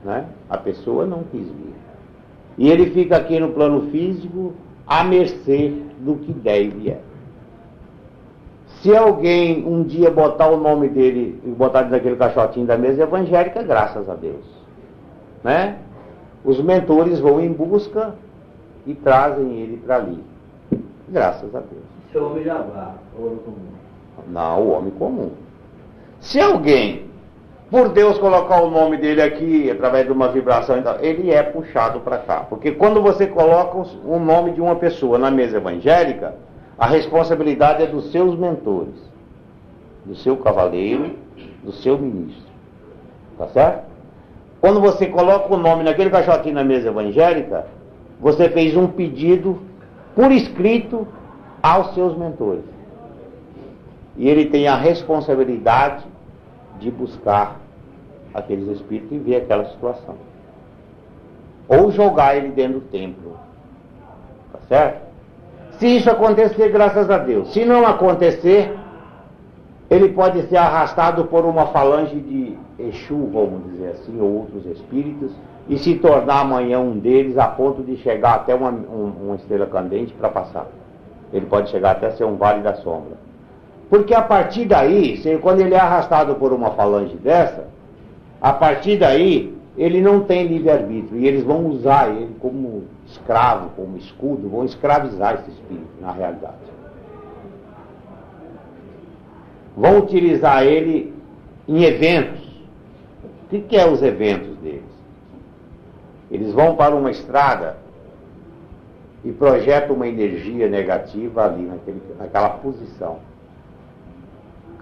Né? A pessoa não quis vir. E ele fica aqui no plano físico à mercê do que deve é. Se alguém um dia botar o nome dele e botar naquele caixotinho da mesa evangélica, graças a Deus. Né? Os mentores vão em busca e trazem ele para ali. Graças a Deus. Esse homem já vai, o homem comum. Não, o homem comum. Se alguém, por Deus colocar o nome dele aqui, através de uma vibração, ele é puxado para cá. Porque quando você coloca o nome de uma pessoa na mesa evangélica, a responsabilidade é dos seus mentores, do seu cavaleiro, do seu ministro. Tá certo? Quando você coloca o nome naquele caixotinho na mesa evangélica, você fez um pedido por escrito aos seus mentores. E ele tem a responsabilidade de buscar aqueles espíritos e ver aquela situação. Ou jogar ele dentro do templo. Tá certo? Se isso acontecer, graças a Deus. Se não acontecer, ele pode ser arrastado por uma falange de Exu, vamos dizer assim, ou outros espíritos, e se tornar amanhã um deles a ponto de chegar até uma, um, uma estrela candente para passar. Ele pode chegar até ser um vale da sombra. Porque a partir daí, quando ele é arrastado por uma falange dessa, a partir daí, ele não tem livre-arbítrio. E eles vão usar ele como escravo, como escudo, vão escravizar esse espírito, na realidade. Vão utilizar ele em eventos. O que, que é os eventos deles? Eles vão para uma estrada e projetam uma energia negativa ali, naquele, naquela posição.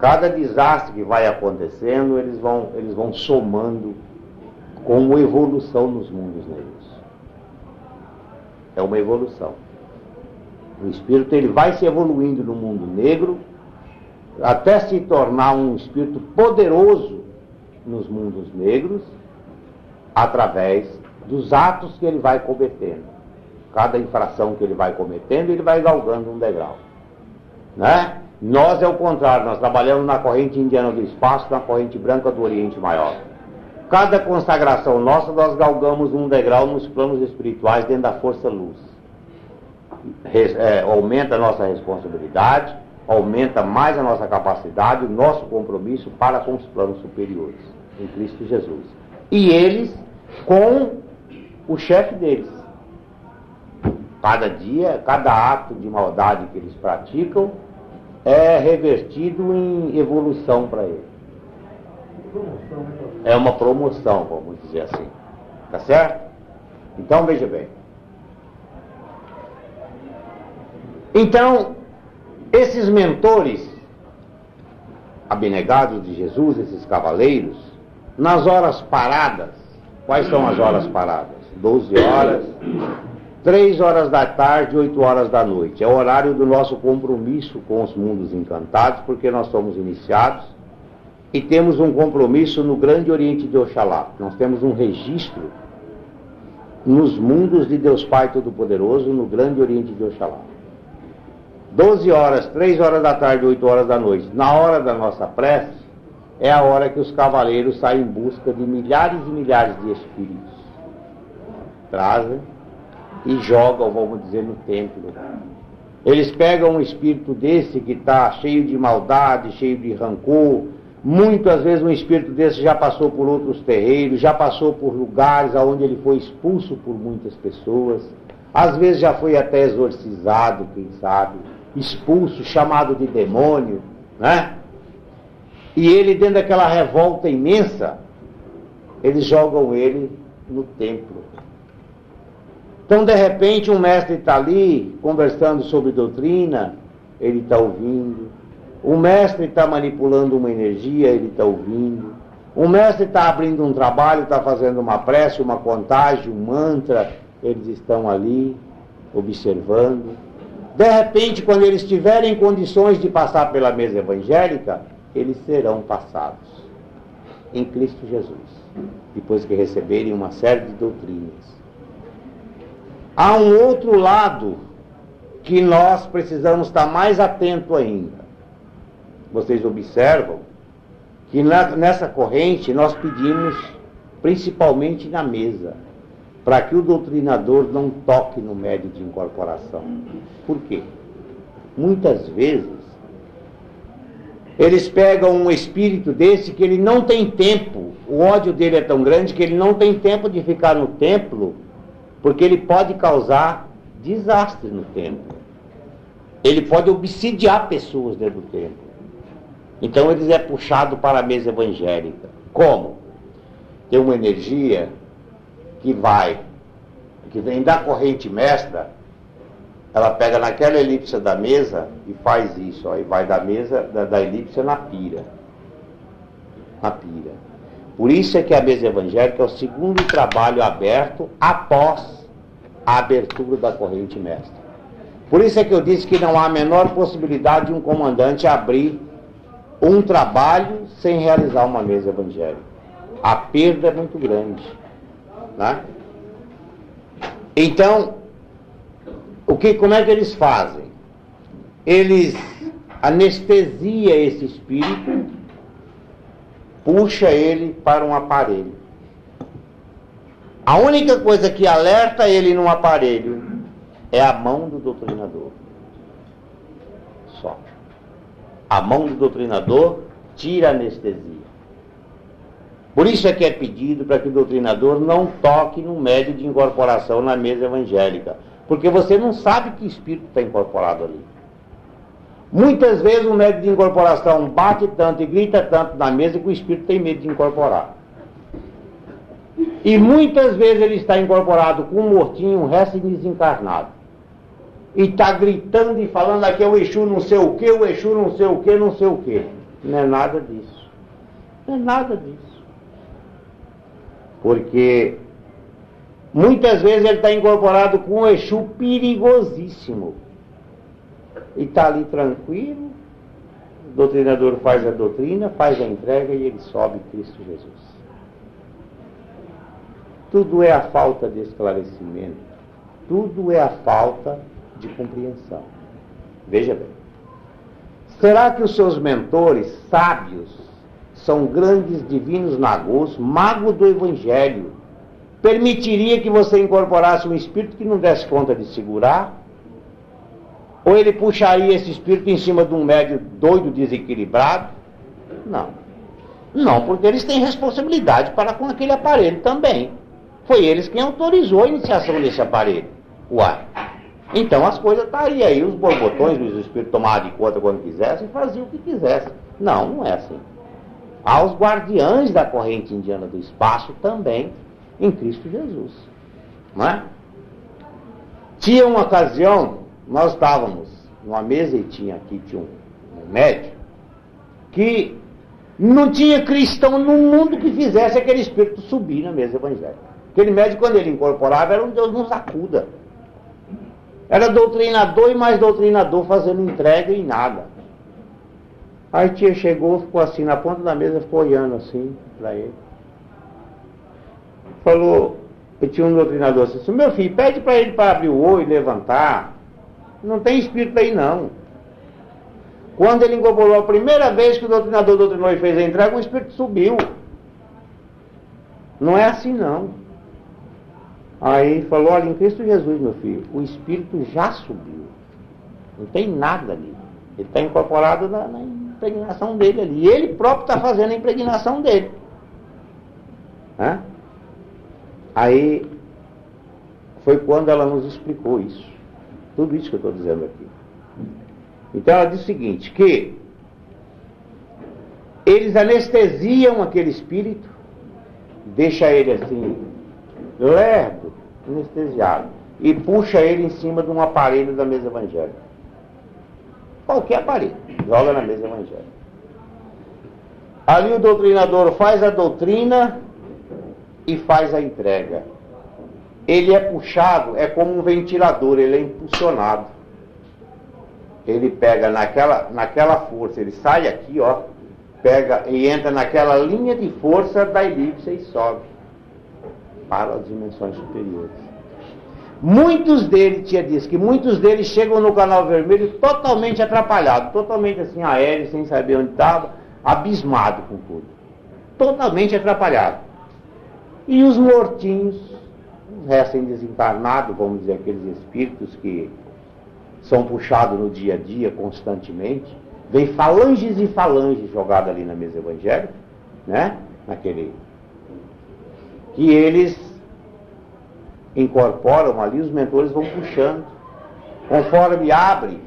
Cada desastre que vai acontecendo, eles vão, eles vão somando como evolução nos mundos negros. É uma evolução. O espírito ele vai se evoluindo no mundo negro até se tornar um espírito poderoso nos mundos negros através dos atos que ele vai cometendo. Cada infração que ele vai cometendo, ele vai galgando um degrau. Né? Nós é o contrário, nós trabalhamos na corrente indiana do espaço, na corrente branca do Oriente Maior. Cada consagração nossa, nós galgamos um degrau nos planos espirituais dentro da força luz. É, aumenta a nossa responsabilidade, aumenta mais a nossa capacidade, o nosso compromisso para com os planos superiores, em Cristo Jesus. E eles com o chefe deles. Cada dia, cada ato de maldade que eles praticam, é revertido em evolução para ele. É uma promoção, vamos dizer assim. Tá certo? Então veja bem. Então, esses mentores abnegados de Jesus, esses cavaleiros, nas horas paradas, quais são as horas paradas? Doze horas, Três horas da tarde, oito horas da noite. É o horário do nosso compromisso com os mundos encantados, porque nós somos iniciados e temos um compromisso no Grande Oriente de Oxalá. Nós temos um registro nos mundos de Deus Pai Todo-Poderoso, no Grande Oriente de Oxalá. Doze horas, três horas da tarde, oito horas da noite. Na hora da nossa prece, é a hora que os cavaleiros saem em busca de milhares e milhares de espíritos. Trazem e jogam, vamos dizer, no templo. Eles pegam um espírito desse que está cheio de maldade, cheio de rancor. Muitas vezes um espírito desse já passou por outros terreiros, já passou por lugares onde ele foi expulso por muitas pessoas. Às vezes já foi até exorcizado, quem sabe, expulso, chamado de demônio, né? E ele, dentro daquela revolta imensa, eles jogam ele no templo. Então, de repente, um mestre está ali conversando sobre doutrina, ele está ouvindo. O mestre está manipulando uma energia, ele está ouvindo. O mestre está abrindo um trabalho, está fazendo uma prece, uma contagem, um mantra, eles estão ali observando. De repente, quando eles tiverem condições de passar pela mesa evangélica, eles serão passados em Cristo Jesus, depois que receberem uma série de doutrinas. Há um outro lado que nós precisamos estar mais atento ainda. Vocês observam que na, nessa corrente nós pedimos, principalmente na mesa, para que o doutrinador não toque no médio de incorporação. Por quê? Muitas vezes eles pegam um espírito desse que ele não tem tempo, o ódio dele é tão grande que ele não tem tempo de ficar no templo, porque ele pode causar desastre no templo. Ele pode obsidiar pessoas dentro do templo. Então eles é puxado para a mesa evangélica. Como? Tem uma energia que vai, que vem da corrente mestra, ela pega naquela elipse da mesa e faz isso, ó, e vai da mesa, da, da elipse na pira. Na pira. Por isso é que a mesa evangélica é o segundo trabalho aberto após a abertura da corrente mestra. Por isso é que eu disse que não há a menor possibilidade de um comandante abrir um trabalho sem realizar uma mesa evangélica. A perda é muito grande. Né? Então, o que, como é que eles fazem? Eles anestesia esse espírito, puxa ele para um aparelho. A única coisa que alerta ele num aparelho é a mão do doutrinador. Só. A mão do doutrinador tira a anestesia. Por isso é que é pedido para que o doutrinador não toque no médio de incorporação na mesa evangélica. Porque você não sabe que espírito está incorporado ali. Muitas vezes o médio de incorporação bate tanto e grita tanto na mesa que o espírito tem medo de incorporar. E muitas vezes ele está incorporado com um mortinho, um resto desencarnado. E está gritando e falando aqui é o Exu não sei o que, o Exu não sei o que, não sei o que. Não é nada disso. Não é nada disso. Porque muitas vezes ele está incorporado com um Exu perigosíssimo. E está ali tranquilo, o doutrinador faz a doutrina, faz a entrega e ele sobe Cristo Jesus. Tudo é a falta de esclarecimento, tudo é a falta de compreensão. Veja bem. Será que os seus mentores sábios são grandes divinos nagôs, mago do Evangelho, permitiria que você incorporasse um espírito que não desse conta de segurar? Ou ele puxaria esse espírito em cima de um médio doido, desequilibrado? Não. Não, porque eles têm responsabilidade para com aquele aparelho também. Foi eles quem autorizou a iniciação desse aparelho. Uai. Então as coisas estariam aí, os borbotões, os espíritos tomavam de conta quando quisessem e faziam o que quisessem. Não, não é assim aos guardiães da corrente indiana do espaço também em Cristo Jesus. Não é? Tinha uma ocasião, nós estávamos numa mesa e tinha aqui tinha um, um médico que não tinha cristão no mundo que fizesse aquele espírito subir na mesa evangélica. Aquele médico, quando ele incorporava, era um Deus nos acuda. Era doutrinador e mais doutrinador fazendo entrega e nada. Aí tia chegou, ficou assim na ponta da mesa, ficou olhando assim para ele. Falou, eu tinha um doutrinador assim, meu filho, pede para ele para abrir o olho e levantar. Não tem espírito aí não. Quando ele incorporou a primeira vez que o doutrinador doutrinou e fez a entrega, o espírito subiu. Não é assim não. Aí falou, olha, em Cristo Jesus, meu filho, o espírito já subiu. Não tem nada ali. Ele está incorporado na, na impregnação dele ali. E ele próprio está fazendo a impregnação dele. Hã? Aí foi quando ela nos explicou isso. Tudo isso que eu estou dizendo aqui. Então ela diz o seguinte, que eles anestesiam aquele espírito, deixa ele assim, lerdo, anestesiado, e puxa ele em cima de um aparelho da mesa evangélica. Qualquer aparelho, joga na mesa evangélica. Ali o doutrinador faz a doutrina e faz a entrega. Ele é puxado, é como um ventilador, ele é impulsionado. Ele pega naquela, naquela força, ele sai aqui, ó, pega e entra naquela linha de força da elipse e sobe para as dimensões superiores. Muitos deles, tinha disse que muitos deles chegam no canal vermelho totalmente atrapalhados, totalmente assim aéreo, sem saber onde estava, abismado com tudo. Totalmente atrapalhado. E os mortinhos, os restem desencarnados, vamos dizer, aqueles espíritos que são puxados no dia a dia constantemente, vem falanges e falanges jogadas ali na mesa evangélica, né? Naquele. Que eles incorporam ali, os mentores vão puxando. Conforme abre,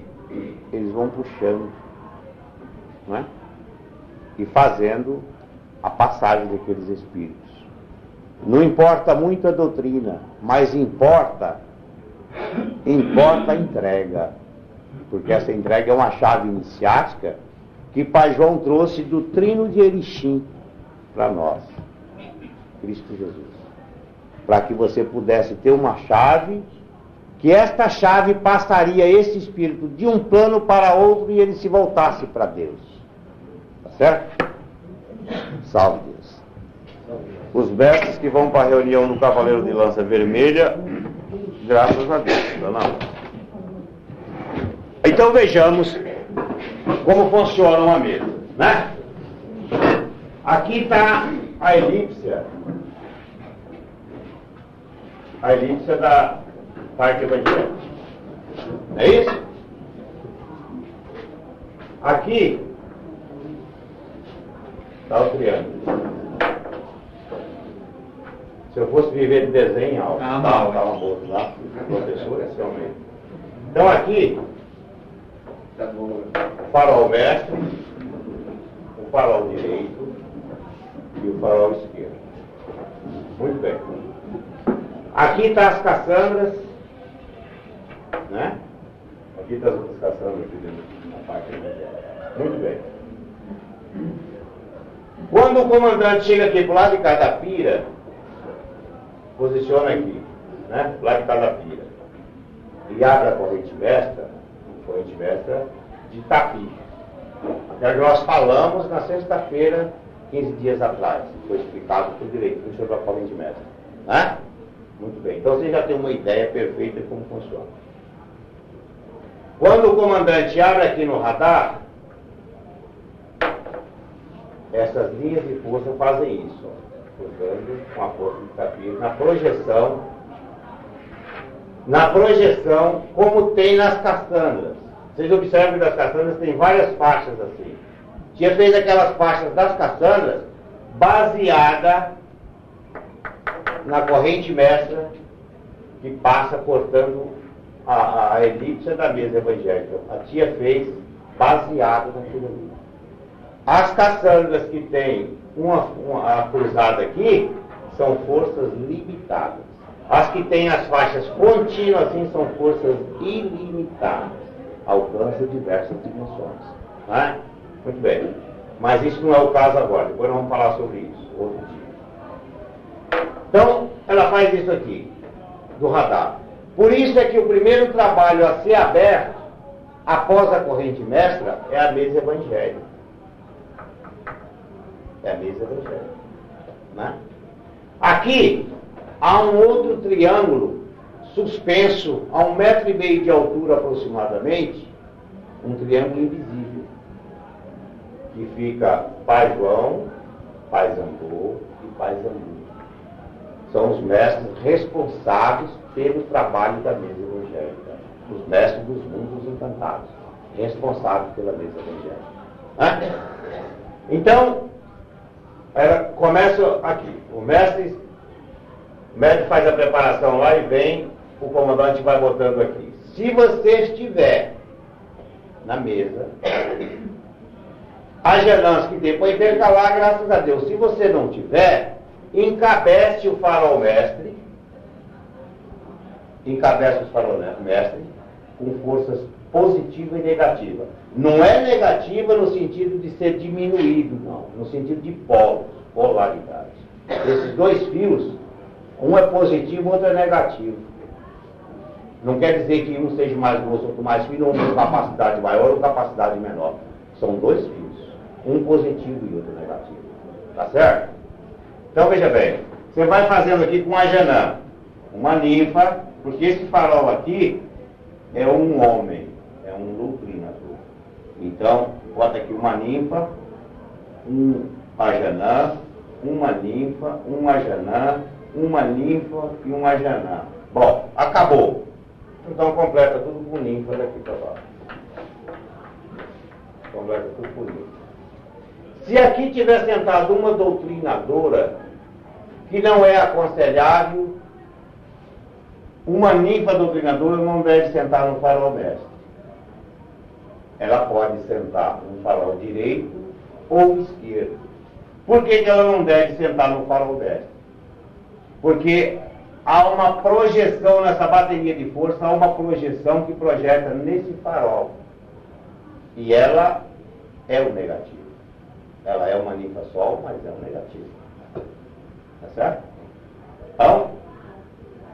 eles vão puxando. Né? E fazendo a passagem daqueles espíritos. Não importa muito a doutrina, mas importa, importa a entrega porque essa entrega é uma chave iniciática que Pai João trouxe do trino de Erechim para nós, Cristo Jesus. Para que você pudesse ter uma chave, que esta chave passaria esse espírito de um plano para outro e ele se voltasse para Deus. Tá certo? Salve Deus. Os mestres que vão para a reunião no Cavaleiro de Lança Vermelha, graças a Deus. Não. Então vejamos como funciona uma mesa. Né? Aqui está a elipse. A elipse da parte evangélica. É isso? Aqui está o triângulo. Se eu fosse viver de desenho, ó, ah, tá, tá uma boa lá, professor, esse é Então aqui o farol mestre, o farol direito e o farol esquerdo. Muito bem. Aqui está as caçambras, né? Aqui está as outras caçambras aqui dentro da parte Muito bem. Quando o comandante chega aqui para o lado de cada pira, posiciona aqui, né? Cada pira. E abre a corrente mestra, corrente mestra de Tapi. Aquela que nós falamos na sexta-feira, 15 dias atrás. Foi explicado por direito sobre a corrente mestra. Né? Muito bem. Então você já tem uma ideia perfeita de como funciona. Quando o comandante abre aqui no radar, essas linhas de força fazem isso. Portanto, com a força de tapir, na projeção na projeção, como tem nas castanhas. Vocês observam que das castanhas tem várias faixas assim. Tinha fez aquelas faixas das castanhas baseada na corrente mestra que passa cortando a, a elipse da mesa evangélica. A tia fez baseado naquilo ali. As caçandas que tem uma, uma cruzada aqui são forças limitadas. As que têm as faixas contínuas assim são forças ilimitadas, alcançam diversas dimensões. Né? Muito bem. Mas isso não é o caso agora, depois nós vamos falar sobre isso, outro dia. Então, ela faz isso aqui, do radar. Por isso é que o primeiro trabalho a ser aberto, após a corrente mestra, é a mesa evangélica. É a mesa evangélica. Né? Aqui, há um outro triângulo suspenso a um metro e meio de altura aproximadamente, um triângulo invisível, que fica Pai João, Pai Zambô e Pai Zambu. São os mestres responsáveis pelo trabalho da mesa evangélica, os mestres dos mundos encantados, responsáveis pela mesa evangélica. Então, ela começa aqui. O mestre o médico faz a preparação lá e vem, o comandante vai botando aqui. Se você estiver na mesa, a lance que tem para intercalar, graças a Deus. Se você não tiver, encabece o farol mestre encabeça os farolmestres com forças positiva e negativa. Não é negativa no sentido de ser diminuído, não. No sentido de polos, polaridade. Esses dois fios, um é positivo, outro é negativo. Não quer dizer que um seja mais grosso, outro mais fino, ou com capacidade maior ou capacidade menor. São dois fios. Um positivo e outro negativo. Tá certo? Então veja bem, você vai fazendo aqui com a janã, uma ninfa, porque esse farol aqui é um homem, um doutrinador. Então, bota aqui uma ninfa, um ajanã, uma ninfa, um ajanã, uma ninfa e um ajanã. Bom, acabou. Então completa tudo com ninfa daqui para baixo. Completa tudo com ninfa. Se aqui tiver sentado uma doutrinadora que não é aconselhável, uma ninfa doutrinadora não deve sentar no farol mestre. Ela pode sentar no farol direito ou esquerdo. Por que, que ela não deve sentar no farol mestre? Porque há uma projeção nessa bateria de força, há uma projeção que projeta nesse farol. E ela é o negativo. Ela é uma ninfa sol, mas é um negativo. Tá certo? Então,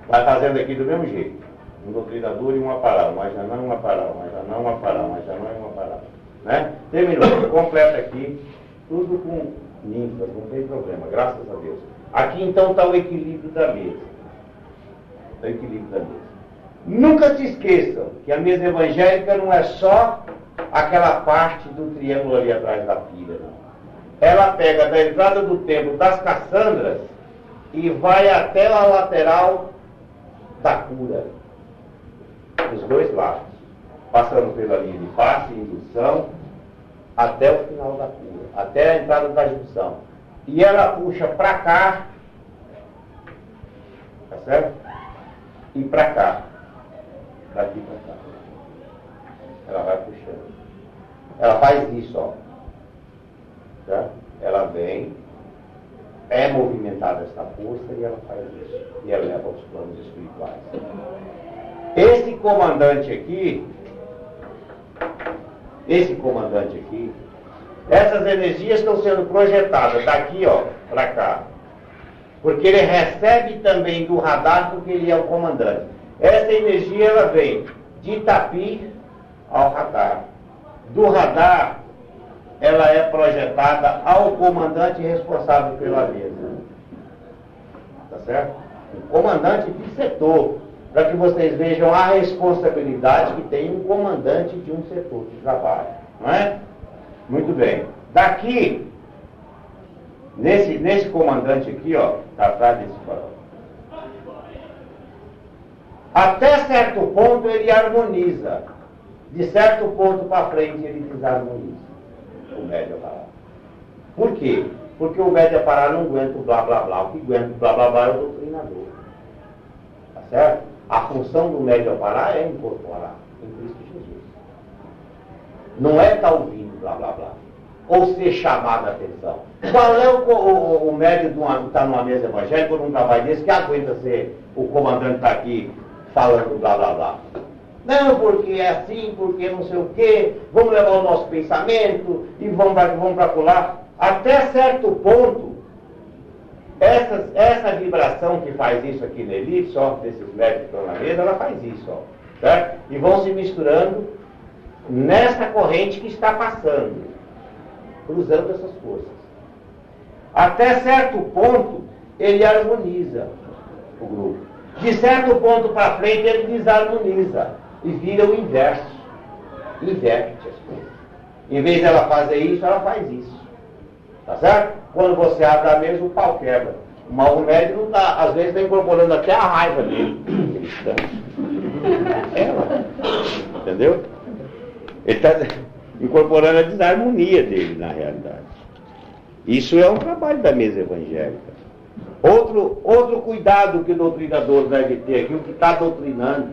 vai fazendo aqui do mesmo jeito. Um doutrinador e uma palavra, mas já não uma palavra, mas já não uma palavra, mas já não é uma palavra. Né? Terminou. [coughs] Completa aqui, tudo com ninfas, não tem problema, graças a Deus. Aqui então está o equilíbrio da mesa. O equilíbrio da mesa. Nunca se esqueçam que a mesa evangélica não é só aquela parte do triângulo ali atrás da pilha, não. Ela pega da entrada do templo das Cassandras e vai até a lateral da cura. Dos dois lados. Passando pela linha de passe e indução até o final da cura, até a entrada da junção. E ela puxa para cá, tá certo? E para cá. Daqui para cá. Ela vai puxando. Ela faz isso, ó. Tá? Ela vem, é movimentada essa força e ela faz isso. E ela leva aos planos espirituais. Esse comandante aqui, esse comandante aqui, essas energias estão sendo projetadas daqui, ó, para cá. Porque ele recebe também do radar, porque ele é o comandante. Essa energia ela vem de Itapi ao radar. Do radar ela é projetada ao comandante responsável pela mesa. Tá certo? O comandante de setor, para que vocês vejam a responsabilidade que tem um comandante de um setor de trabalho. Não é? Muito bem. Daqui, nesse, nesse comandante aqui, ó, tá atrás desse farol. Até certo ponto ele harmoniza. De certo ponto para frente ele desarmoniza o médio parar. Por quê? Porque o médio parar não aguenta o blá blá blá. O que aguenta o blá blá blá é o doutrinador. Tá certo? A função do médio parar é incorporar em Cristo Jesus. Não é estar ouvindo blá blá blá. Ou ser chamado a atenção. Qual é o, o, o médio que está numa mesa evangélica ou num trabalho desse que aguenta ser o comandante está aqui falando blá blá blá? Não, porque é assim, porque não sei o quê, vamos levar o nosso pensamento e vamos para vamos lá. Até certo ponto, essa, essa vibração que faz isso aqui na elipse, ó, desses médicos que estão na mesa, ela faz isso, ó, certo? E vão se misturando nessa corrente que está passando, cruzando essas forças. Até certo ponto, ele harmoniza o grupo. De certo ponto para frente, ele desarmoniza e vira o inverso. Inverte as coisas. Em vez dela fazer isso, ela faz isso. Tá certo? Quando você abre a mesa, o pau quebra. O mal médico não tá, às vezes está incorporando até a raiva dele. [laughs] Ela. Entendeu? Ele está incorporando a desarmonia dele na realidade. Isso é um trabalho da mesa evangélica. Outro, outro cuidado que o doutrinador deve ter aqui, o que está doutrinando,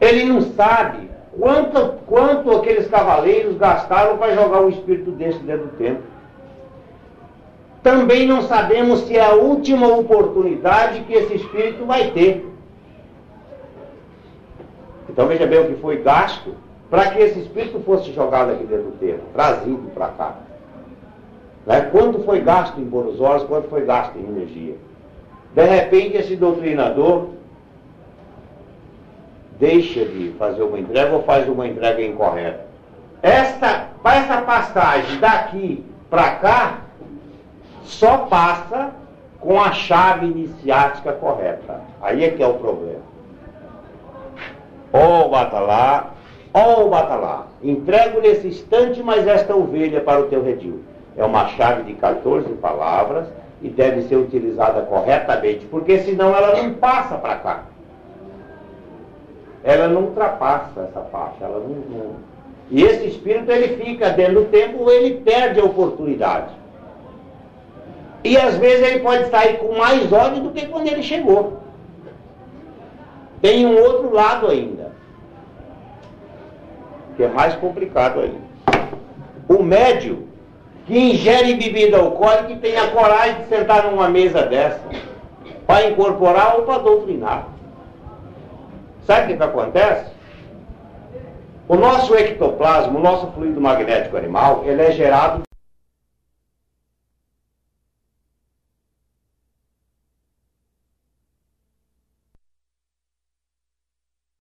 ele não sabe quanto, quanto aqueles cavaleiros gastaram para jogar um espírito desse dentro do templo. também não sabemos se é a última oportunidade que esse espírito vai ter. Então veja bem o que foi gasto para que esse espírito fosse jogado aqui dentro do termo, trazido para cá. Né? Quanto foi gasto em boas horas, quanto foi gasto em energia. De repente esse doutrinador deixa de fazer uma entrega ou faz uma entrega incorreta. Esta, essa passagem daqui para cá só passa com a chave iniciática correta. Aí é que é o problema. Ó oh, batalá, ó oh, batalá, entrego nesse instante mais esta ovelha para o teu redil. É uma chave de 14 palavras e deve ser utilizada corretamente, porque senão ela não passa para cá. Ela não ultrapassa essa faixa, ela não, não... E esse espírito ele fica dentro do tempo, ele perde a oportunidade. E às vezes ele pode sair com mais ódio do que quando ele chegou. Tem um outro lado ainda, que é mais complicado ainda. O médio que ingere bebida alcoólica e tem a coragem de sentar numa mesa dessa para incorporar ou para doutrinar. Sabe o que, acontece? O nosso ectoplasma, o nosso fluido magnético animal, ele é gerado